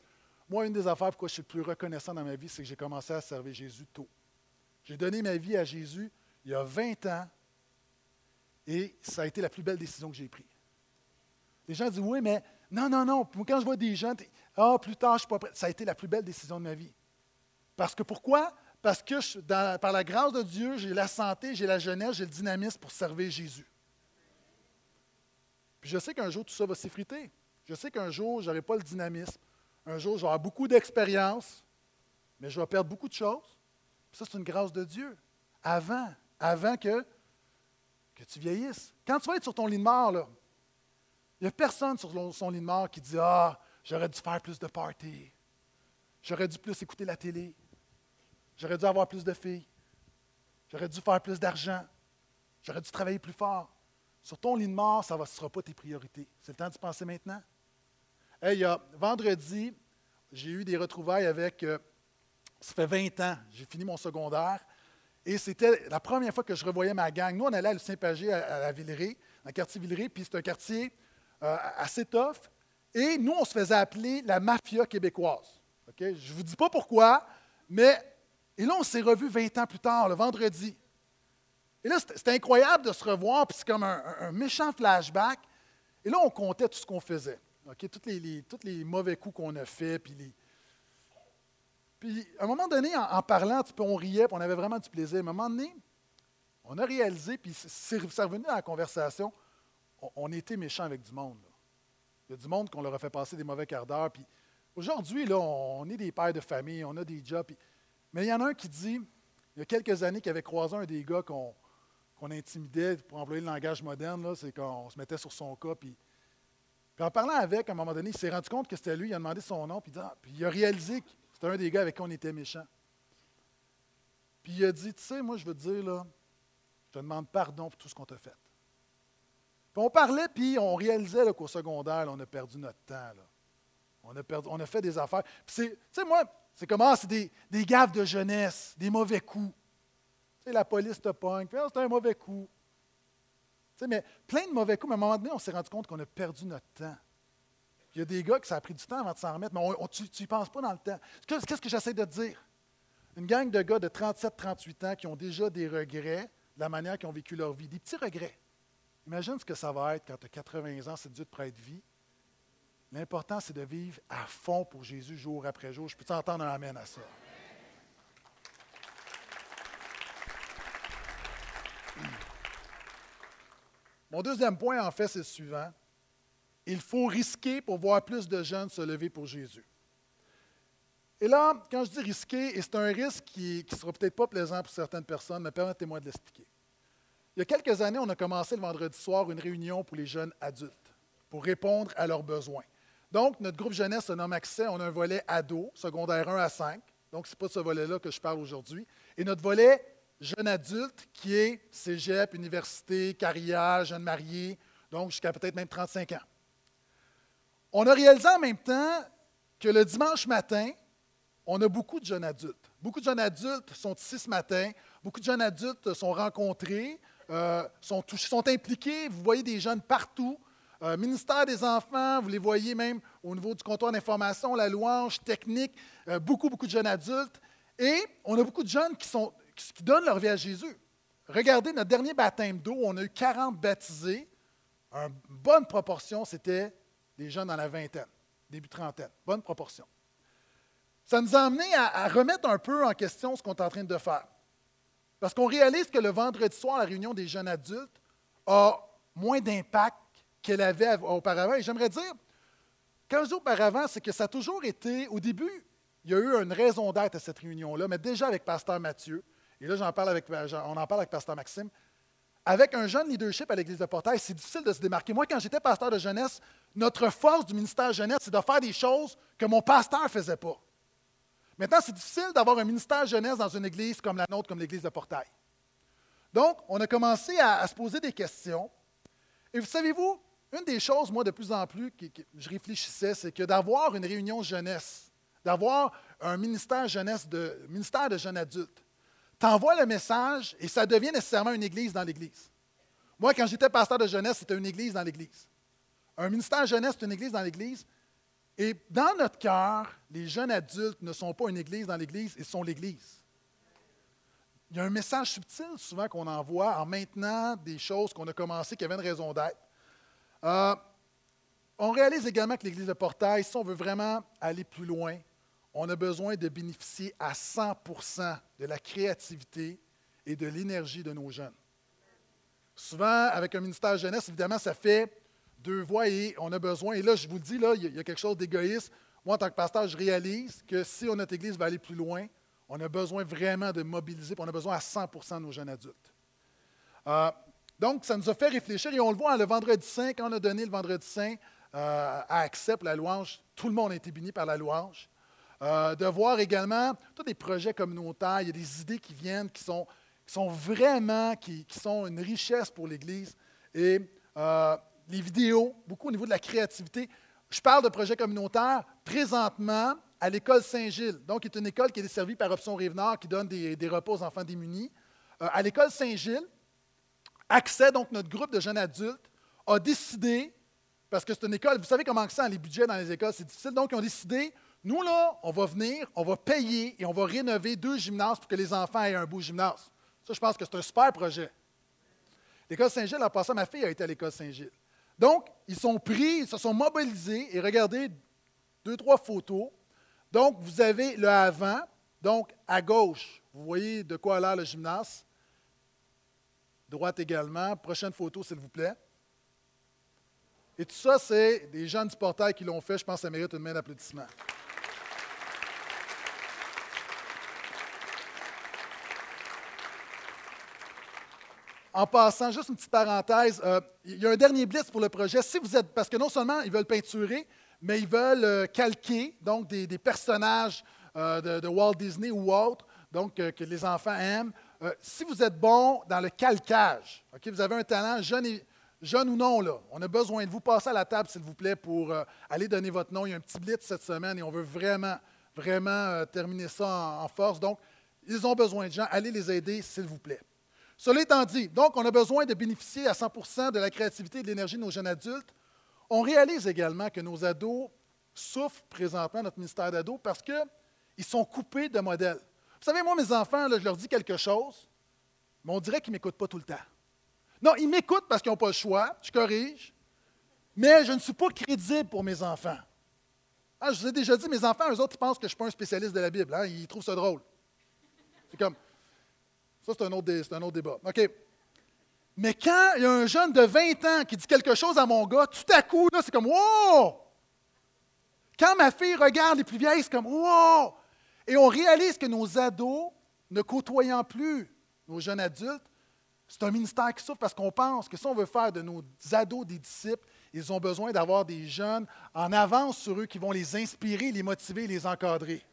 Moi, une des affaires pourquoi je suis le plus reconnaissant dans ma vie, c'est que j'ai commencé à servir Jésus tôt. J'ai donné ma vie à Jésus il y a 20 ans et ça a été la plus belle décision que j'ai prise. Les gens disent Oui, mais non, non, non. Quand je vois des gens, ah, plus tard, je ne suis pas prêt. Ça a été la plus belle décision de ma vie. Parce que pourquoi? Parce que par la grâce de Dieu, j'ai la santé, j'ai la jeunesse, j'ai le dynamisme pour servir Jésus. Puis je sais qu'un jour, tout ça va s'effriter. Je sais qu'un jour, je n'aurai pas le dynamisme. Un jour, j'aurai beaucoup d'expérience, mais je vais perdre beaucoup de choses. ça, c'est une grâce de Dieu. Avant, avant que, que tu vieillisses. Quand tu vas être sur ton lit de mort, il n'y a personne sur son lit de mort qui dit Ah, j'aurais dû faire plus de parties. J'aurais dû plus écouter la télé. J'aurais dû avoir plus de filles. J'aurais dû faire plus d'argent. J'aurais dû travailler plus fort. Sur ton lit de mort, ça ne sera pas tes priorités. C'est le temps d'y penser maintenant. Hey, a, vendredi, j'ai eu des retrouvailles avec. Euh, ça fait 20 ans, j'ai fini mon secondaire. Et c'était la première fois que je revoyais ma gang. Nous, on allait à Saint-Pagé, à, la Villeray, dans le quartier Villeray, puis c'est un quartier euh, assez tough. Et nous, on se faisait appeler la mafia québécoise. Je ne vous dis pas pourquoi, mais et là, on s'est revus 20 ans plus tard, le vendredi. Et là, c'était incroyable de se revoir, puis c'est comme un, méchant flashback. Et là, on comptait tout ce qu'on faisait. Tous, les, mauvais coups qu'on a faits. Puis, puis, à un moment donné, en, parlant, on riait, puis on avait vraiment du plaisir. À un moment donné, on a réalisé, puis c'est revenu dans la conversation, on, était méchants avec du monde. Il y a du monde qu'on leur a fait passer des mauvais quarts d'heure. Puis aujourd'hui, là, on est des pères de famille, on a des jobs. Mais il y en a un qui dit, il y a quelques années, qu'il avait croisé un des gars qu'on intimidait, pour employer le langage moderne, c'est qu'on se mettait sur son cas. Puis, en parlant avec, à un moment donné, il s'est rendu compte que c'était lui, il a demandé son nom, puis, ah, puis il a réalisé que c'était un des gars avec qui on était méchant. Puis il a dit, tu sais, moi je veux te dire, là, je te demande pardon pour tout ce qu'on t'a fait. Puis on parlait, puis on réalisait qu'au secondaire, on a perdu notre temps. On, a perdu, on a fait des affaires. Puis tu sais, moi, c'est comment? C'est des, des, gaffes de jeunesse, des mauvais coups. Tu sais, la police te pogne, ah, c'est un mauvais coup. Tu sais, mais plein de mauvais coups, mais à un moment donné, on s'est rendu compte qu'on a perdu notre temps. Il y a des gars que ça a pris du temps avant de s'en remettre, mais tu n'y penses pas dans le temps. Qu'est-ce que j'essaie de dire? Une gang de gars de 37-38 ans qui ont déjà des regrets de la manière qu'ils ont vécu leur vie, des petits regrets. Imagine ce que ça va être quand tu as 80 ans, c'est dur de près de vie, L'important, c'est de vivre à fond pour Jésus jour après jour. Je peux t'entendre un Amen à ça? Mon deuxième point, en fait, c'est le suivant. Il faut risquer pour voir plus de jeunes se lever pour Jésus. Et là, quand je dis risquer, et c'est un risque qui ne sera peut-être pas plaisant pour certaines personnes, mais permettez-moi de l'expliquer. Il y a quelques années, on a commencé le vendredi soir une réunion pour les jeunes adultes, pour répondre à leurs besoins. Donc, notre groupe jeunesse se nomme Accès. On a un volet ado, secondaire 1 à 5. Donc, ce n'est pas ce volet-là que je parle aujourd'hui. Et notre volet jeune adulte, qui est cégep, université, carrière, jeune marié, donc jusqu'à peut-être même 35 ans. On a réalisé en même temps que le dimanche matin, on a beaucoup de jeunes adultes. Beaucoup de jeunes adultes sont ici ce matin. Beaucoup de jeunes adultes sont rencontrés, euh, sont, sont impliqués. Vous voyez des jeunes partout. Euh, ministère des Enfants, vous les voyez même au niveau du comptoir d'information, la louange technique, euh, beaucoup, beaucoup de jeunes adultes. Et on a beaucoup de jeunes qui, sont, qui donnent leur vie à Jésus. Regardez notre dernier baptême d'eau, on a eu 40 baptisés une bonne proportion, c'était des jeunes dans la vingtaine, début trentaine. Bonne proportion. Ça nous a amené à, remettre un peu en question ce qu'on est en train de faire. Parce qu'on réalise que le vendredi soir, la réunion des jeunes adultes a moins d'impact qu'elle avait auparavant. Et j'aimerais dire, quand je dis auparavant, c'est que ça a toujours été, au début, il y a eu une raison d'être à cette réunion-là, mais déjà avec Pasteur Mathieu, et là j'en parle avec, on en parle avec Pasteur Maxime, avec un jeune leadership à l'Église de Portail, c'est difficile de se démarquer. Moi, quand j'étais pasteur de jeunesse, notre force du ministère jeunesse, c'est de faire des choses que mon pasteur ne faisait pas. Maintenant, c'est difficile d'avoir un ministère jeunesse dans une église comme la nôtre, comme l'Église de Portail. Donc, on a commencé à, se poser des questions. Et vous savez-vous, une des choses, moi, de plus en plus, que, je réfléchissais, c'est que d'avoir une réunion jeunesse, d'avoir un ministère jeunesse, de, ministère de jeunes adultes, t'envoies le message et ça devient nécessairement une église dans l'église. Moi, quand j'étais pasteur de jeunesse, c'était une église dans l'église. Un ministère jeunesse, c'est une église dans l'église. Et dans notre cœur, les jeunes adultes ne sont pas une église dans l'église, ils sont l'église. Il y a un message subtil souvent qu'on envoie en maintenant des choses qu'on a commencées, qui avaient une raison d'être. Euh, on réalise également que l'Église de Portail, si on veut vraiment aller plus loin, on a besoin de bénéficier à 100% de la créativité et de l'énergie de nos jeunes. Souvent, avec un ministère jeunesse, évidemment, ça fait deux voies et on a besoin. Et là, je vous le dis, là, il y a quelque chose d'égoïste. Moi, en tant que pasteur, je réalise que si notre Église va aller plus loin, on a besoin vraiment de mobiliser, puis on a besoin à 100% de nos jeunes adultes. Euh, donc, ça nous a fait réfléchir et on le voit le vendredi saint, quand on a donné le vendredi saint euh, à Accept la louange, tout le monde a été béni par la louange. Euh, de voir également tous des projets communautaires, il y a des idées qui viennent, qui sont, vraiment, qui, sont une richesse pour l'Église. Et euh, les vidéos, beaucoup au niveau de la créativité. Je parle de projets communautaires présentement à l'école Saint-Gilles, donc qui est une école qui est desservie par Option Rive-Nord, qui donne des, des, repas aux enfants démunis. À l'école Saint-Gilles, Accès, donc notre groupe de jeunes adultes, a décidé, parce que c'est une école, vous savez comment ça, les budgets dans les écoles, c'est difficile, donc ils ont décidé nous, là, on va venir, on va payer et on va rénover deux gymnases pour que les enfants aient un beau gymnase. Ça, je pense que c'est un super projet. L'école Saint-Gilles, en passant, ma fille a été à l'école Saint-Gilles. Donc, ils sont pris, ils se sont mobilisés et regardez deux, trois photos. Donc, vous avez le avant, donc à gauche, vous voyez de quoi a l'air le gymnase. Droite également. Prochaine photo, s'il vous plaît. Et tout ça, c'est des jeunes du qui l'ont fait. Je pense que ça mérite une main d'applaudissement. En passant, juste une petite parenthèse, euh, il y a un dernier blitz pour le projet. Si vous êtes, parce que non seulement ils veulent peinturer, mais ils veulent euh, calquer donc des, personnages euh, de, Walt Disney ou autres, donc que les enfants aiment. Si vous êtes bon dans le calcage, vous avez un talent jeune, ou non, là, on a besoin de vous. passer à la table, s'il vous plaît, pour aller donner votre nom. Il y a un petit blitz cette semaine et on veut vraiment, vraiment terminer ça en force. Donc, ils ont besoin de gens. Allez les aider, s'il vous plaît. Cela étant dit, donc on a besoin de bénéficier à 100% de la créativité et de l'énergie de nos jeunes adultes. On réalise également que nos ados souffrent présentement, notre ministère d'ados, parce qu'ils sont coupés de modèles. Vous savez, moi, mes enfants, je leur dis quelque chose, mais on dirait qu'ils ne m'écoutent pas tout le temps. Non, ils m'écoutent parce qu'ils n'ont pas le choix, je corrige, mais je ne suis pas crédible pour mes enfants. Ah, je vous ai déjà dit, mes enfants, eux autres, ils pensent que je ne suis pas un spécialiste de la Bible. Hein, ils trouvent ça drôle. C'est comme, ça, c'est un, autre, débat. OK. Mais quand il y a un jeune de 20 ans qui dit quelque chose à mon gars, tout à coup, c'est comme Wow! Quand ma fille regarde les plus vieilles, c'est comme Wow! Et on réalise que nos ados, ne côtoyant plus nos jeunes adultes, c'est un ministère qui souffre parce qu'on pense que si on veut faire de nos ados des disciples, ils ont besoin d'avoir des jeunes en avance sur eux qui vont les inspirer, les motiver, les encadrer.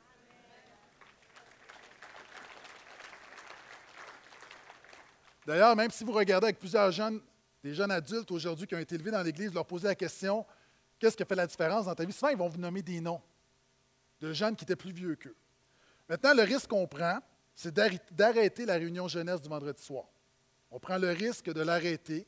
D'ailleurs, même si vous regardez avec plusieurs jeunes, des jeunes adultes aujourd'hui qui ont été élevés dans l'Église, leur poser la question Qu'est-ce qui a fait la différence dans ta vie? Souvent, ils vont vous nommer des noms de jeunes qui étaient plus vieux qu'eux. Maintenant, le risque qu'on prend, c'est d'arrêter la réunion jeunesse du vendredi soir. On prend le risque de l'arrêter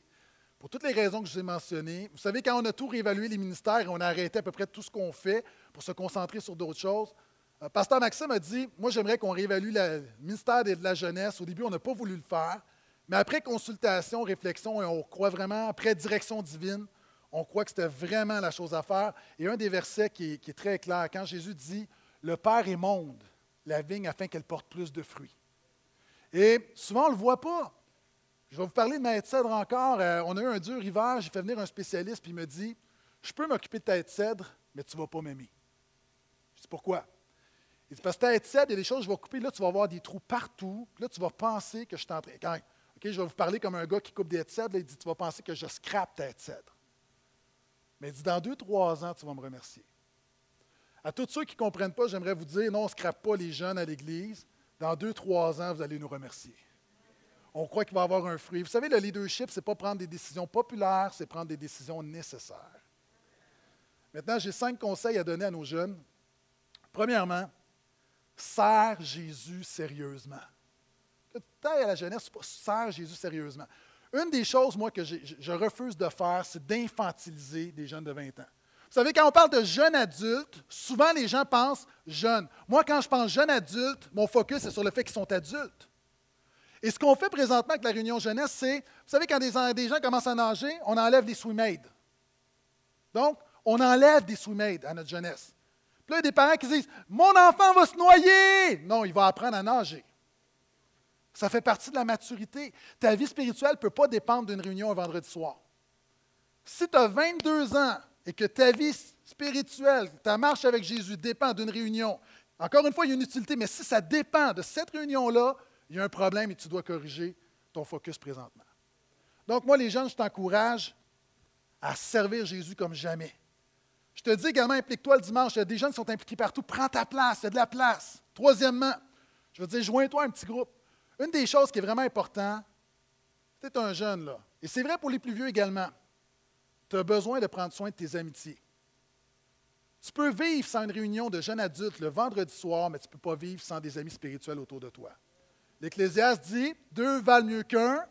pour toutes les raisons que je vous ai mentionnées. Vous savez, quand on a tout réévalué les ministères, on a arrêté à peu près tout ce qu'on fait pour se concentrer sur d'autres choses. Euh, Pasteur Maxime a dit Moi, j'aimerais qu'on réévalue le ministère de la jeunesse. Au début, on n'a pas voulu le faire. Mais après consultation, réflexion, et on croit vraiment, après direction divine, on croit que c'était vraiment la chose à faire. Et un des versets qui est, est très clair, quand Jésus dit Le Père émonde la vigne afin qu'elle porte plus de fruits. Et souvent, on ne le voit pas. Je vais vous parler de ma cèdre encore. Euh, on a eu un dur hiver, j'ai fait venir un spécialiste, puis il me dit Je peux m'occuper de ta cèdre, mais tu ne vas pas m'aimer. Je dis Pourquoi Il dit Parce que ta cèdre, il y a des choses que je vais couper, là, tu vas avoir des trous partout, là, tu vas penser que je train. Quand, je vais vous parler comme un gars qui coupe des cèdres, il dit Tu vas penser que je scrape ta cèdre. Mais il dit Dans deux, trois ans, tu vas me remercier. À tous ceux qui ne comprennent pas, j'aimerais vous dire non, on ne scrape pas les jeunes à l'Église. Dans deux, trois ans, vous allez nous remercier. On croit qu'il va avoir un fruit. Vous savez, le leadership, ce n'est pas prendre des décisions populaires, c'est prendre des décisions nécessaires. Maintenant, j'ai cinq conseils à donner à nos jeunes. Premièrement, sers Jésus sérieusement. Tu à la jeunesse, sers Jésus sérieusement. Une des choses, moi, que je refuse de faire, c'est d'infantiliser des jeunes de 20 ans. Savez, quand on parle de jeunes adultes, souvent les gens pensent jeunes. Moi, quand je pense jeunes adultes, mon focus est sur le fait qu'ils sont adultes. Et ce qu'on fait présentement avec la réunion jeunesse, c'est, vous savez, quand des, gens commencent à nager, on enlève des swim Donc, on enlève des swim à notre jeunesse. Puis là, il y a des parents qui disent Mon enfant va se noyer. Non, il va apprendre à nager. Ça fait partie de la maturité. Ta vie spirituelle ne peut pas dépendre d'une réunion un vendredi soir. Si tu as 22 ans et que ta vie spirituelle, ta marche avec Jésus dépend d'une réunion, encore une fois, il y a une utilité, mais si ça dépend de cette réunion-là, il y a un problème et tu dois corriger ton focus présentement. Donc, moi, les jeunes, je t'encourage à servir Jésus comme jamais. Je te dis également, implique-toi le dimanche. Des jeunes sont impliqués partout. Prends ta place, il y a de la place. Troisièmement, je veux dire, joins-toi à un petit groupe. Une des choses qui est vraiment importante, c'est un jeune, là. Et c'est vrai pour les plus vieux également tu as besoin de prendre soin de tes amitiés. Tu peux vivre sans une réunion de jeunes adultes le vendredi soir, mais tu ne peux pas vivre sans des amis spirituels autour de toi. L'Ecclésiaste dit deux valent mieux qu'un.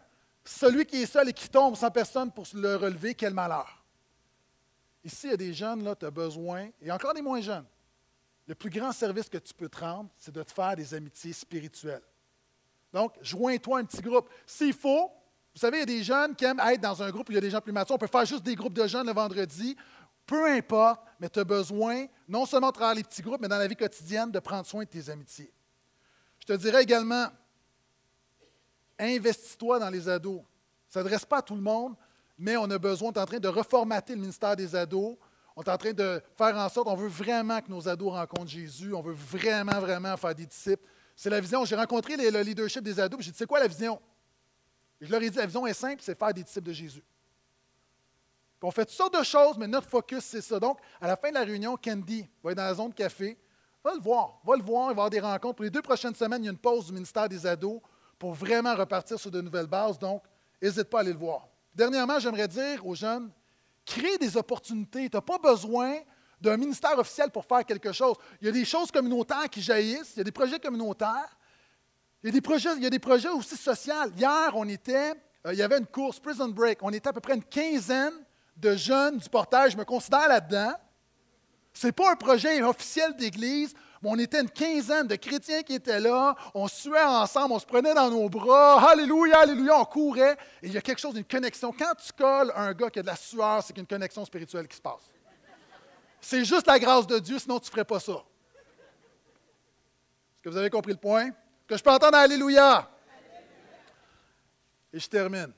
Celui qui est seul et qui tombe sans personne pour le relever, quel malheur. Ici, il y a des jeunes, là, tu as besoin, et encore des moins jeunes. Le plus grand service que tu peux te rendre, c'est de te faire des amitiés spirituelles. Donc, joins-toi un petit groupe. S'il faut, vous savez, il y a des jeunes qui aiment être dans un groupe il y a des gens plus matures. On peut faire juste des groupes de jeunes le vendredi. Peu importe, mais tu as besoin, non seulement de travailler les petits groupes, mais dans la vie quotidienne, de prendre soin de tes amitiés. Je te dirais également, investis-toi dans les ados. Ça ne s'adresse pas à tout le monde, mais on a besoin, on est en train de reformater le ministère des ados. On est en train de faire en sorte, on veut vraiment que nos ados rencontrent Jésus. On veut vraiment, vraiment faire des disciples. C'est la vision. J'ai rencontré le leadership des ados, j'ai dit, c'est quoi la vision? Je leur ai dit, la vision est simple, c'est faire des disciples de Jésus. on fait toutes sortes de choses, mais notre focus, c'est ça. Donc, à la fin de la réunion, Candy va être dans la zone de café. Va le voir, va le voir, il va avoir des rencontres. Pour les deux prochaines semaines, il y a une pause du ministère des ados pour vraiment repartir sur de nouvelles bases. Donc, n'hésite pas à aller le voir. Dernièrement, j'aimerais dire aux jeunes, crée des opportunités. Tu n'as pas besoin d'un ministère officiel pour faire quelque chose. Il y a des choses communautaires qui jaillissent, il y a des projets communautaires, il y a des projets, il y a des projets aussi sociaux. Hier, on était, euh, il y avait une course, Prison Break. On était à peu près une quinzaine de jeunes du portage. Je me considère là-dedans. Ce n'est pas un projet officiel d'Église, mais on était une quinzaine de chrétiens qui étaient là. On suait ensemble, on se prenait dans nos bras. Alléluia, Alléluia, on courait. Et il y a quelque chose, une connexion. Quand tu colles un gars qui a de la sueur, c'est qu'une connexion spirituelle qui se passe. C'est juste la grâce de Dieu, sinon tu ne ferais pas ça. Est-ce que vous avez compris le point? Que je peux entendre Alléluia. Et je termine.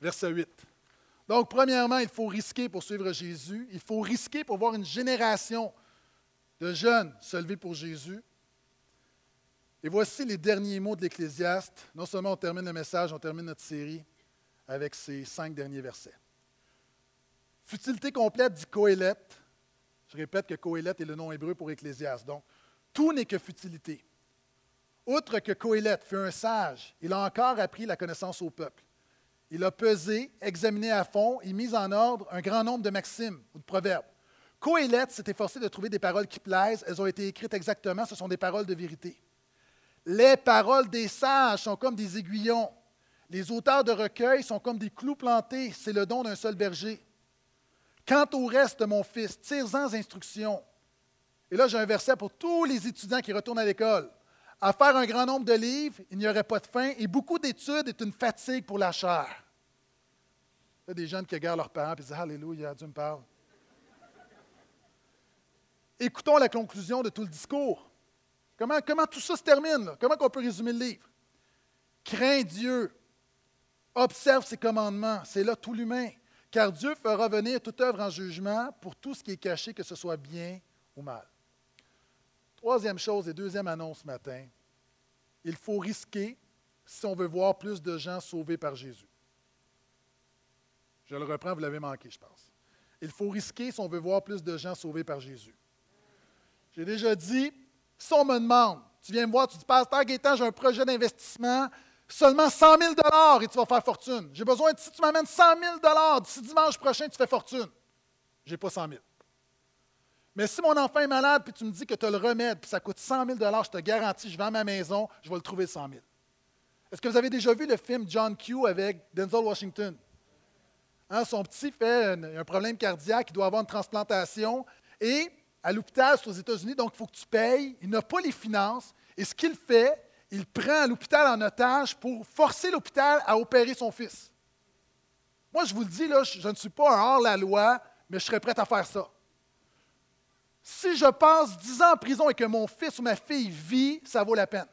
Verset 8. Donc, premièrement, il faut risquer pour suivre Jésus. Il faut risquer pour voir une génération de jeunes se lever pour Jésus. Et voici les derniers mots de l'Ecclésiaste. Non seulement on termine le message, on termine notre série avec ces cinq derniers versets. Futilité complète dit Coélette. Je répète que Coélette est le nom hébreu pour Ecclésiaste. Donc, tout n'est que futilité. Outre que Coëlette fut un sage, il a encore appris la connaissance au peuple. Il a pesé, examiné à fond et mis en ordre un grand nombre de maximes ou de proverbes. Coëlette s'est efforcé de trouver des paroles qui plaisent. Elles ont été écrites exactement, ce sont des paroles de vérité. Les paroles des sages sont comme des aiguillons. Les auteurs de recueils sont comme des clous plantés. C'est le don d'un seul berger. Quant au reste, mon fils, tire-en instructions. Et là, j'ai un verset pour tous les étudiants qui retournent à l'école. À faire un grand nombre de livres, il n'y aurait pas de fin, et beaucoup d'études est une fatigue pour la chair. Il y a des jeunes qui regardent leurs parents et disent Alléluia, Dieu me parle. Écoutons la conclusion de tout le discours. Comment, comment tout ça se termine? Comment on peut résumer le livre? Crains Dieu, observe ses commandements, c'est là tout l'humain, car Dieu fera venir toute œuvre en jugement pour tout ce qui est caché, que ce soit bien ou mal. Troisième chose et deuxième annonce ce matin, il faut risquer si on veut voir plus de gens sauvés par Jésus. Je le reprends, vous l'avez manqué, je pense. Il faut risquer si on veut voir plus de gens sauvés par Jésus. J'ai déjà dit, si on me demande, tu viens me voir, tu dis, Pasteur Gaétan, j'ai un projet d'investissement, seulement 100 000 et tu vas faire fortune. J'ai besoin, si tu m'amènes 100 000 d'ici dimanche prochain, tu fais fortune. Je n'ai pas 100 000. Mais si mon enfant est malade, puis tu me dis que tu as le remède, puis ça coûte 100 000 je te garantis, je vais ma maison, je vais le trouver 100 000 Est-ce que vous avez déjà vu le film John Q avec Denzel Washington? Hein, son petit fait un, problème cardiaque, il doit avoir une transplantation. Et à l'hôpital, c'est aux États-Unis, donc il faut que tu payes. Il n'a pas les finances. Et ce qu'il fait, il prend l'hôpital en otage pour forcer l'hôpital à opérer son fils. Moi, je vous le dis, là, je, je ne suis pas un hors-la-loi, mais je serais prêt à faire ça. Si je passe dix ans en prison et que mon fils ou ma fille vit, ça vaut la peine.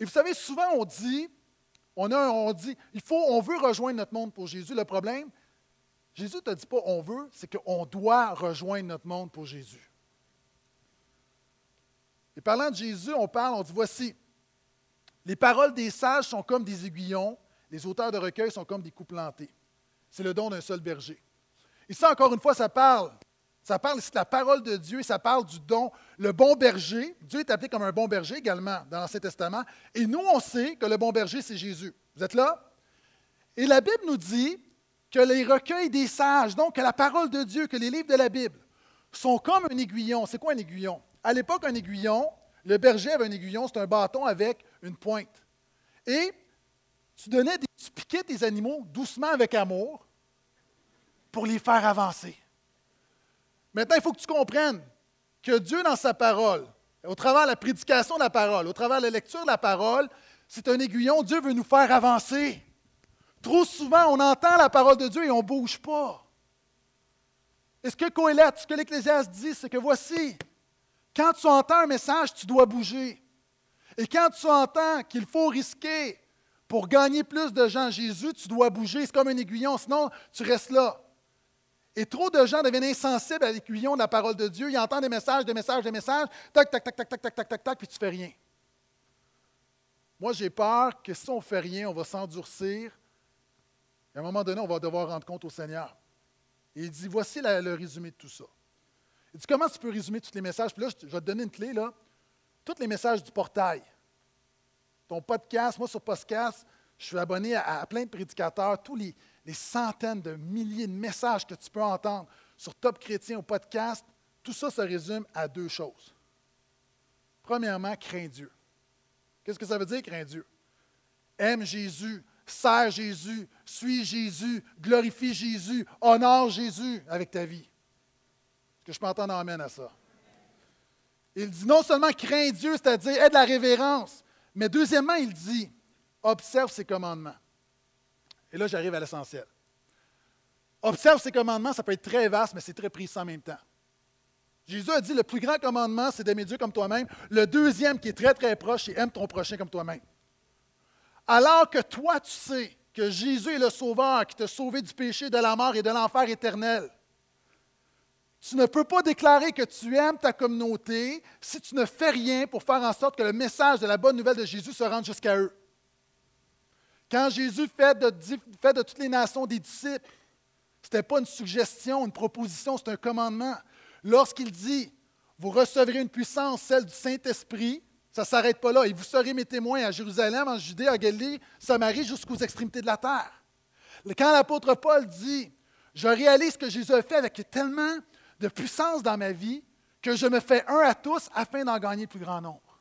Et vous savez, souvent on dit, on, a, on dit, il faut, on veut rejoindre notre monde pour Jésus. Le problème, Jésus ne te dit pas on veut, c'est qu'on doit rejoindre notre monde pour Jésus. Et parlant de Jésus, on parle, on dit voici, les paroles des sages sont comme des aiguillons, les auteurs de recueil sont comme des coups plantés. C'est le don d'un seul berger. Ici, encore une fois, ça parle ça parle ici de la parole de Dieu et ça parle du don. Le bon berger, Dieu est appelé comme un bon berger également dans l'Ancien Testament. Et nous, on sait que le bon berger, c'est Jésus. Vous êtes là? Et la Bible nous dit que les recueils des sages, donc que la parole de Dieu, que les livres de la Bible, sont comme un aiguillon. C'est quoi un aiguillon? À l'époque, un aiguillon, le berger avait un aiguillon, c'est un bâton avec une pointe. Et tu donnais des, tu piquais tes animaux doucement avec amour pour les faire avancer. Maintenant, il faut que tu comprennes que Dieu, dans sa parole, au travers de la prédication de la parole, au travers de la lecture de la parole, c'est un aiguillon. Dieu veut nous faire avancer. Trop souvent, on entend la parole de Dieu et on ne bouge pas. Et ce que Coëlette, ce que l'Ecclésiaste dit, c'est que voici, quand tu entends un message, tu dois bouger. Et quand tu entends qu'il faut risquer pour gagner plus de gens Jésus, tu dois bouger. C'est comme un aiguillon, sinon tu restes là. Et trop de gens deviennent insensibles à l'aiguillon de la parole de Dieu. Ils entendent des messages, des messages, des messages, tac, tac, tac, tac, tac, tac, tac, tac, tac, puis tu ne fais rien. Moi, j'ai peur que si on ne fait rien, on va s'endurcir. Et à un moment donné, on va devoir rendre compte au Seigneur. Et il dit, voici le résumé de tout ça. Il dit, comment tu peux résumer tous les messages? Puis là, je vais te donner une clé, là. Tous les messages du portail. Ton podcast, moi sur podcast, je suis abonné à plein de prédicateurs. Tous les, les centaines de milliers de messages que tu peux entendre sur Top Chrétien ou podcast, tout ça se résume à deux choses. Premièrement, crains Dieu. Qu'est-ce que ça veut dire, crains Dieu? Aime Jésus, sers Jésus, suis Jésus, glorifie Jésus, honore Jésus avec ta vie. Est-ce que je peux entendre amène à ça? Il dit non seulement crains Dieu, c'est-à-dire aide la révérence, mais deuxièmement, il dit observe ses commandements. Et là, j'arrive à l'essentiel. Observe ses commandements, ça peut être très vaste, mais c'est très précis en même temps. Jésus a dit le plus grand commandement, c'est d'aimer Dieu comme toi-même. Le deuxième, qui est très très proche, c'est aime ton prochain comme toi-même. Alors que toi, tu sais que Jésus est le Sauveur qui t'a sauvé du péché, de la mort et de l'enfer éternel. Tu ne peux pas déclarer que tu aimes ta communauté si tu ne fais rien pour faire en sorte que le message de la bonne nouvelle de Jésus se rende jusqu'à eux. Quand Jésus fait de, toutes les nations des disciples, ce n'était pas une suggestion, une proposition, c'est un commandement. Lorsqu'il dit, vous recevrez une puissance, celle du Saint-Esprit, ça ne s'arrête pas là. Et vous serez mes témoins à Jérusalem, en Judée, en Galilée, Samarie, jusqu'aux extrémités de la terre. Quand l'apôtre Paul dit, je réalise que Jésus a fait avec tellement de puissance dans ma vie que je me fais un à tous afin d'en gagner le plus grand nombre.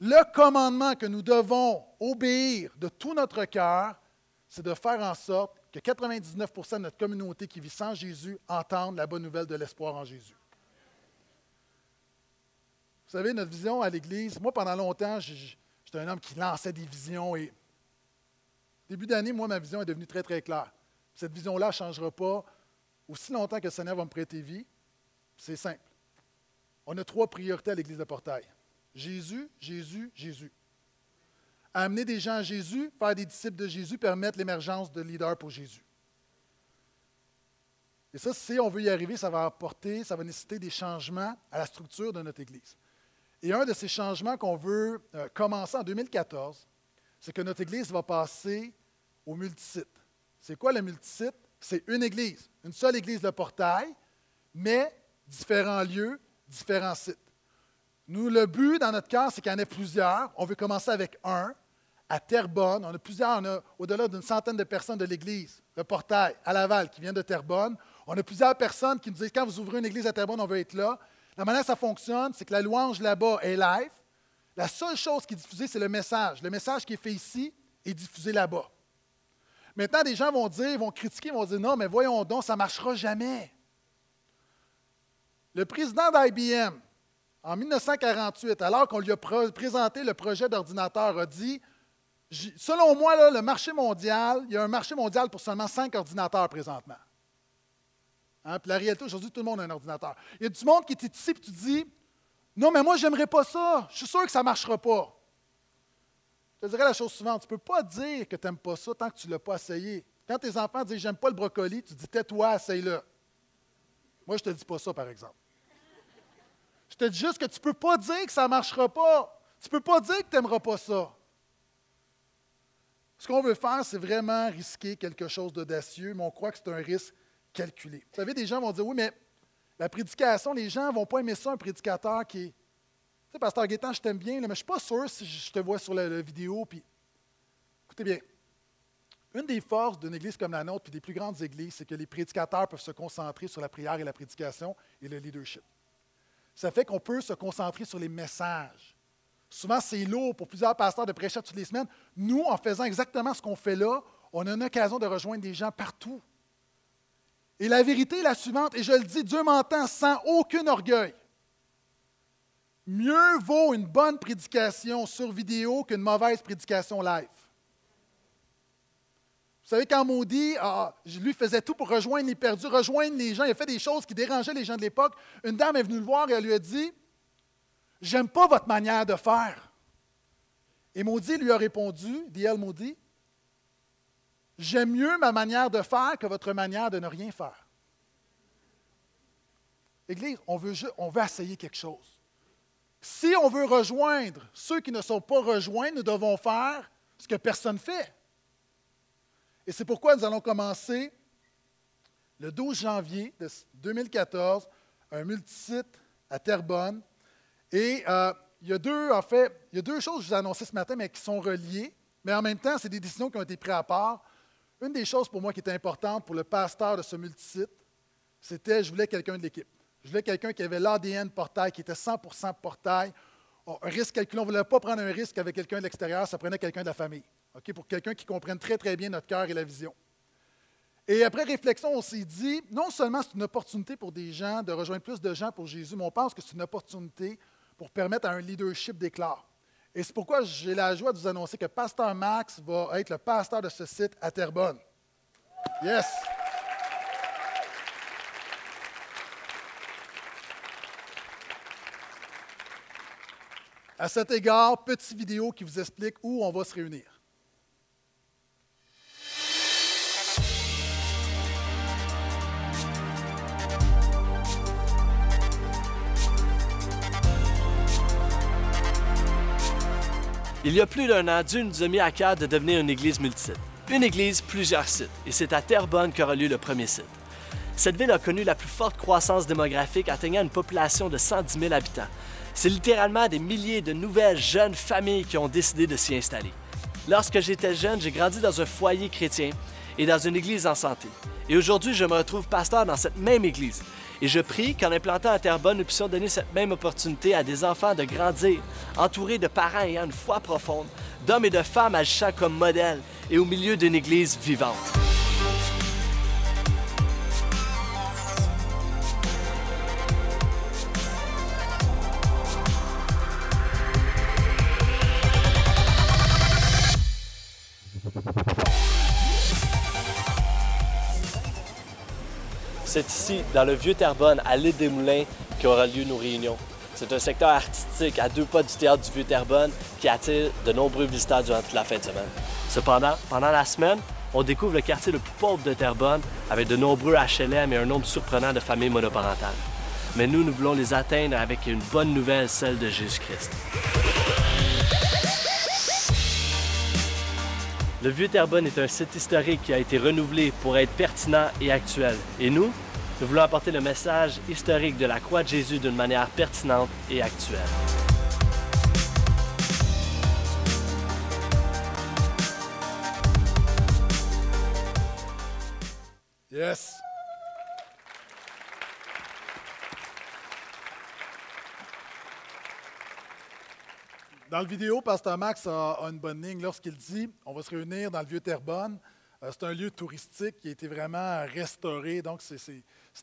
Le commandement que nous devons obéir de tout notre cœur, c'est de faire en sorte que 99% de notre communauté qui vit sans Jésus entende la bonne nouvelle de l'espoir en Jésus. Vous savez, notre vision à l'Église, moi, pendant longtemps, j'étais un homme qui lançait des visions et début d'année, moi, ma vision est devenue très, très claire. Cette vision-là ne changera pas aussi longtemps que le Seigneur va me prêter vie. C'est simple. On a trois priorités à l'Église de Portail. Jésus, Jésus, Jésus. Amener des gens à Jésus, faire des disciples de Jésus, permettre l'émergence de leaders pour Jésus. Et ça, si on veut y arriver, ça va apporter, ça va nécessiter des changements à la structure de notre Église. Et un de ces changements qu'on veut euh, commencer en 2014, c'est que notre Église va passer au multisite. C'est quoi le multisite? C'est une Église, une seule Église de portail, mais différents lieux, différents sites. Nous, le but dans notre cas, c'est qu'il y en ait plusieurs. On veut commencer avec un à Terrebonne. On a plusieurs, on a au-delà d'une centaine de personnes de l'Église, le portail à Laval, qui vient de Terrebonne. On a plusieurs personnes qui nous disent quand vous ouvrez une église à Terrebonne, on veut être là. La manière dont ça fonctionne, c'est que la louange là-bas est live. La seule chose qui est diffusée, c'est le message. Le message qui est fait ici est diffusé là-bas. Maintenant, des gens vont dire, vont critiquer, vont dire non, mais voyons donc, ça ne marchera jamais. Le président d'IBM, en 1948, alors qu'on lui a présenté le projet d'ordinateur, a dit Selon moi, le marché mondial, il y a un marché mondial pour seulement cinq ordinateurs présentement. Hein, puis la réalité, aujourd'hui, tout le monde a un ordinateur. Il y a du monde qui est ici et tu dis Non, mais moi, je n'aimerais pas ça. Je suis sûr que ça ne marchera pas. Je te dirais la chose suivante tu ne peux pas dire que tu n'aimes pas ça tant que tu ne l'as pas essayé. Quand tes enfants disent J'aime pas le brocoli, tu dis Tais-toi, essaye-le. Moi, je ne te dis pas ça, par exemple. Je te dis juste que tu ne peux pas dire que ça ne marchera pas. Tu ne peux pas dire que tu n'aimeras pas ça. Ce qu'on veut faire, c'est vraiment risquer quelque chose d'audacieux, mais on croit que c'est un risque calculé. Vous savez, des gens vont dire, oui, mais la prédication, les gens ne vont pas aimer ça, un prédicateur qui est... Tu sais, Pasteur Guétan, je t'aime bien, mais je ne suis pas sûr si je te vois sur la, vidéo. Puis... Écoutez bien, une des forces d'une église comme la nôtre, puis des plus grandes églises, c'est que les prédicateurs peuvent se concentrer sur la prière et la prédication et le leadership. Ça fait qu'on peut se concentrer sur les messages. Souvent, c'est lourd pour plusieurs pasteurs de prêcher toutes les semaines. Nous, en faisant exactement ce qu'on fait là, on a une occasion de rejoindre des gens partout. Et la vérité est la suivante, et je le dis, Dieu m'entend sans aucun orgueil. Mieux vaut une bonne prédication sur vidéo qu'une mauvaise prédication live. Vous savez, quand Maudit, ah, lui faisait tout pour rejoindre les perdus, rejoindre les gens, il a fait des choses qui dérangeaient les gens de l'époque. Une dame est venue le voir et elle lui a dit J'aime pas votre manière de faire. Et Maudit lui a répondu, dit-elle Maudit, J'aime mieux ma manière de faire que votre manière de ne rien faire. Église, on veut, on veut essayer quelque chose. Si on veut rejoindre ceux qui ne sont pas rejoints, nous devons faire ce que personne ne fait. Et c'est pourquoi nous allons commencer le 12 janvier 2014 un multisite à Terrebonne. Et euh, il y a deux, choses que je vous ai annoncées ce matin, mais qui sont reliées. Mais en même temps, c'est des décisions qui ont été prises à part. Une des choses pour moi qui était importante pour le pasteur de ce multisite, c'était je voulais quelqu'un de l'équipe. Je voulais quelqu'un qui avait l'ADN portail, qui était 100% portail. un risque calculé, on ne voulait pas prendre un risque avec quelqu'un de l'extérieur, ça prenait quelqu'un de la famille. Pour quelqu'un qui comprenne très, très bien notre cœur et la vision. Et après réflexion, on s'est dit, non seulement c'est une opportunité pour des gens de rejoindre plus de gens pour Jésus, mais on pense que c'est une opportunité pour permettre à un leadership d'éclat. Et c'est pourquoi j'ai la joie de vous annoncer que Pasteur Max va être le pasteur de ce site à Terrebonne. Yes! À cet égard, petite vidéo qui vous explique où on va se réunir. Il y a plus d'un an, Dieu nous a mis à cœur de devenir une église multisite. Une église, plusieurs sites, et c'est à Terrebonne qu'aura lieu le premier site. Cette ville a connu la plus forte croissance démographique, atteignant une population de 110 000 habitants. C'est littéralement des milliers de nouvelles jeunes familles qui ont décidé de s'y installer. Lorsque j'étais jeune, j'ai grandi dans un foyer chrétien et dans une église en santé. Et aujourd'hui, je me retrouve pasteur dans cette même église. Et je prie qu'en implantant à Terrebonne, nous puissions donner cette même opportunité à des enfants de grandir, entourés de parents ayant une foi profonde, d'hommes et de femmes agissant comme modèles et au milieu d'une église vivante. C'est ici, dans le vieux Terrebonne, à l'île des Moulins, qu'aura lieu nos réunions. C'est un secteur artistique à deux pas du théâtre du vieux Terrebonne qui attire de nombreux visiteurs durant toute la fin de semaine. Cependant, pendant la semaine, on découvre le quartier le plus pauvre de Terrebonne avec de nombreux HLM et un nombre surprenant de familles monoparentales. Mais nous, nous voulons les atteindre avec une bonne nouvelle, celle de Jésus-Christ. Le Vieux Terrebonne est un site historique qui a été renouvelé pour être pertinent et actuel. Et nous, nous voulons apporter le message historique de la croix de Jésus d'une manière pertinente et actuelle. Yes. Dans la vidéo, Pasteur Max a, une bonne ligne lorsqu'il dit on va se réunir dans le vieux Terrebonne. Euh, c'est un lieu touristique qui a été vraiment restauré, donc c'est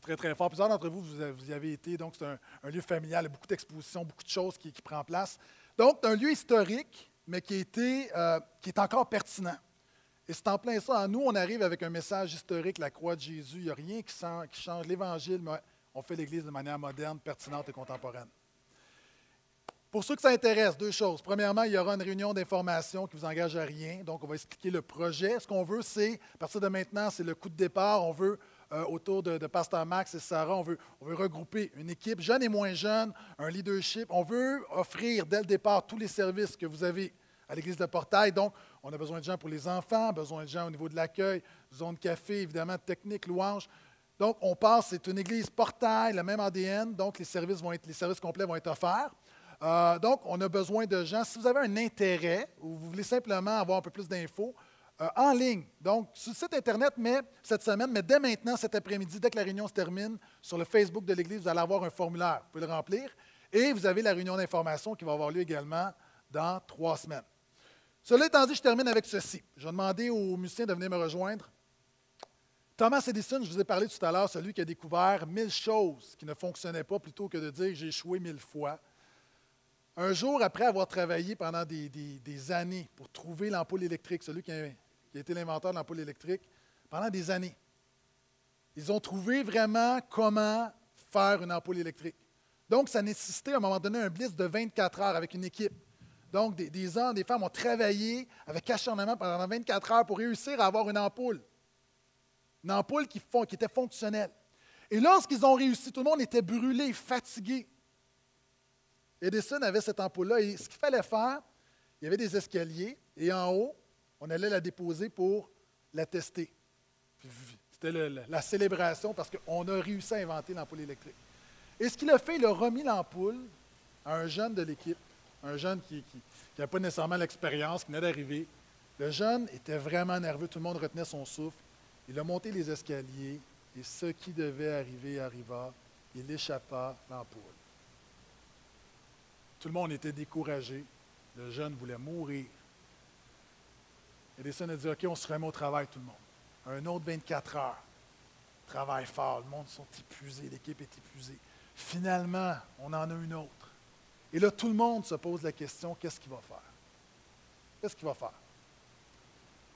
très, très fort. Plusieurs d'entre vous, vous, y avez été, donc c'est un, lieu familial, il y a beaucoup d'expositions, beaucoup de choses qui, qui prennent place. Donc, c'est un lieu historique, mais qui, a euh, qui est encore pertinent. Et c'est en plein ça. Nous, on arrive avec un message historique, la croix de Jésus. Il n'y a rien qui change l'Évangile, mais on fait l'Église de manière moderne, pertinente et contemporaine. Pour ceux que ça intéresse, deux choses. Premièrement, il y aura une réunion d'information qui vous engage à rien. Donc, on va expliquer le projet. Ce qu'on veut, c'est, à partir de maintenant, c'est le coup de départ. On veut, euh, autour de, Pasteur Max et Sarah, on veut, on veut regrouper une équipe, jeune et moins jeune, un leadership. On veut offrir dès le départ tous les services que vous avez à l'Église de Portail. Donc, on a besoin de gens pour les enfants, besoin de gens au niveau de l'accueil, zone café, évidemment, technique, louange. Donc, on passe, c'est une église portail, le même ADN, donc les services, vont être, les services complets vont être offerts. Euh, donc, on a besoin de gens. Si vous avez un intérêt ou vous voulez simplement avoir un peu plus d'infos, euh, en ligne. Donc, sur le site Internet, mais cette semaine, mais dès maintenant, cet après-midi, dès que la réunion se termine, sur le Facebook de l'Église, vous allez avoir un formulaire. Vous pouvez le remplir. Et vous avez la réunion d'information qui va avoir lieu également dans trois semaines. Cela étant dit, je termine avec ceci. Je vais demander aux musiciens de venir me rejoindre. Thomas Edison, je vous ai parlé tout à l'heure, celui qui a découvert mille choses qui ne fonctionnaient pas plutôt que de dire j'ai échoué mille fois. Un jour, après avoir travaillé pendant des, années pour trouver l'ampoule électrique, celui qui a, été l'inventeur de l'ampoule électrique, pendant des années, ils ont trouvé vraiment comment faire une ampoule électrique. Donc, ça nécessitait à un moment donné un blitz de 24 heures avec une équipe. Donc, des, hommes, des femmes ont travaillé avec acharnement pendant 24 heures pour réussir à avoir une ampoule. Une ampoule qui était fonctionnelle. Et lorsqu'ils ont réussi, tout le monde était brûlé, fatigué. Edison avait cette ampoule-là et ce qu'il fallait faire, il y avait des escaliers et en haut, on allait la déposer pour la tester. C'était la célébration parce qu'on a réussi à inventer l'ampoule électrique. Et ce qu'il a fait, il a remis l'ampoule à un jeune de l'équipe, un jeune qui n'avait pas nécessairement l'expérience, qui venait d'arriver. Le jeune était vraiment nerveux, tout le monde retenait son souffle. Il a monté les escaliers et ce qui devait arriver arriva. Il échappa l'ampoule. Tout le monde était découragé. Le jeune voulait mourir. Edison a dit OK, on se remet au travail, tout le monde. Un autre 24 heures. Travail fort. Le monde sont épuisés, l'équipe est épuisée. Finalement, on en a une autre. Et là, tout le monde se pose la question qu'est-ce qu'il va faire? Qu'est-ce qu'il va faire?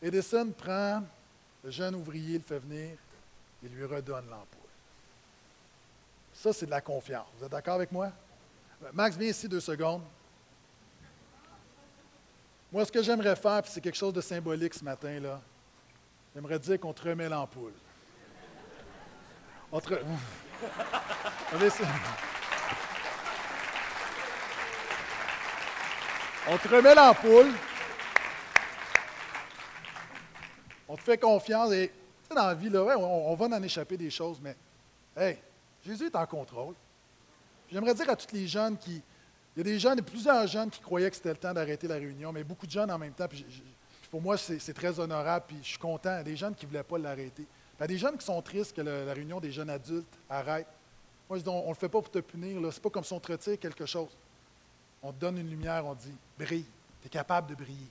Edison prend le jeune ouvrier, le fait venir et lui redonne l'ampoule. Ça, c'est de la confiance. Vous êtes d'accord avec moi? Max, viens ici deux secondes. Moi, ce que j'aimerais faire, c'est quelque chose de symbolique ce matin, là, j'aimerais dire qu'on te remet l'ampoule. On te remet l'ampoule. On te fait confiance et, tu sais, dans la vie, là, on, on va en échapper des choses, mais, hey, Jésus est en contrôle. J'aimerais dire à tous les jeunes qui. Il y a des jeunes, plusieurs jeunes qui croyaient que c'était le temps d'arrêter la réunion, mais beaucoup de jeunes en même temps. Puis pour moi, c'est très honorable, puis je suis content. Il y a des jeunes qui ne voulaient pas l'arrêter. Il y a des jeunes qui sont tristes que la réunion des jeunes adultes arrête. Moi, je dis, on ne le fait pas pour te punir. Ce n'est pas comme si on te retire quelque chose. On te donne une lumière, on dit, brille. Tu es capable de briller.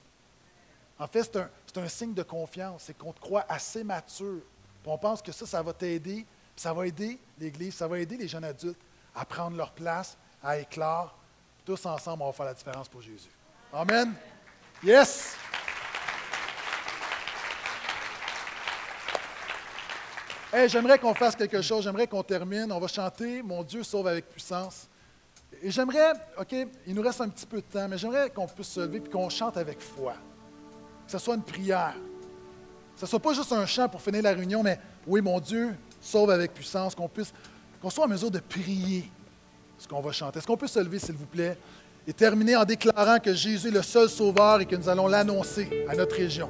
En fait, c'est un, signe de confiance. C'est qu'on te croit assez mature. Puis on pense que ça, ça va t'aider. Ça va aider l'Église, ça va aider les jeunes adultes à prendre leur place, à éclore. Tous ensemble, on va faire la différence pour Jésus. Amen. Yes. Hey, j'aimerais qu'on fasse quelque chose, j'aimerais qu'on termine. On va chanter Mon Dieu sauve avec puissance. Et j'aimerais, OK, il nous reste un petit peu de temps, mais j'aimerais qu'on puisse se lever et qu'on chante avec foi. Que ce soit une prière. Que ce ne soit pas juste un chant pour finir la réunion, mais oui, mon Dieu, sauve avec puissance, qu'on puisse, qu'on soit en mesure de prier ce qu'on va chanter. Est-ce qu'on peut se lever, s'il vous plaît, et terminer en déclarant que Jésus est le seul sauveur et que nous allons l'annoncer à notre région?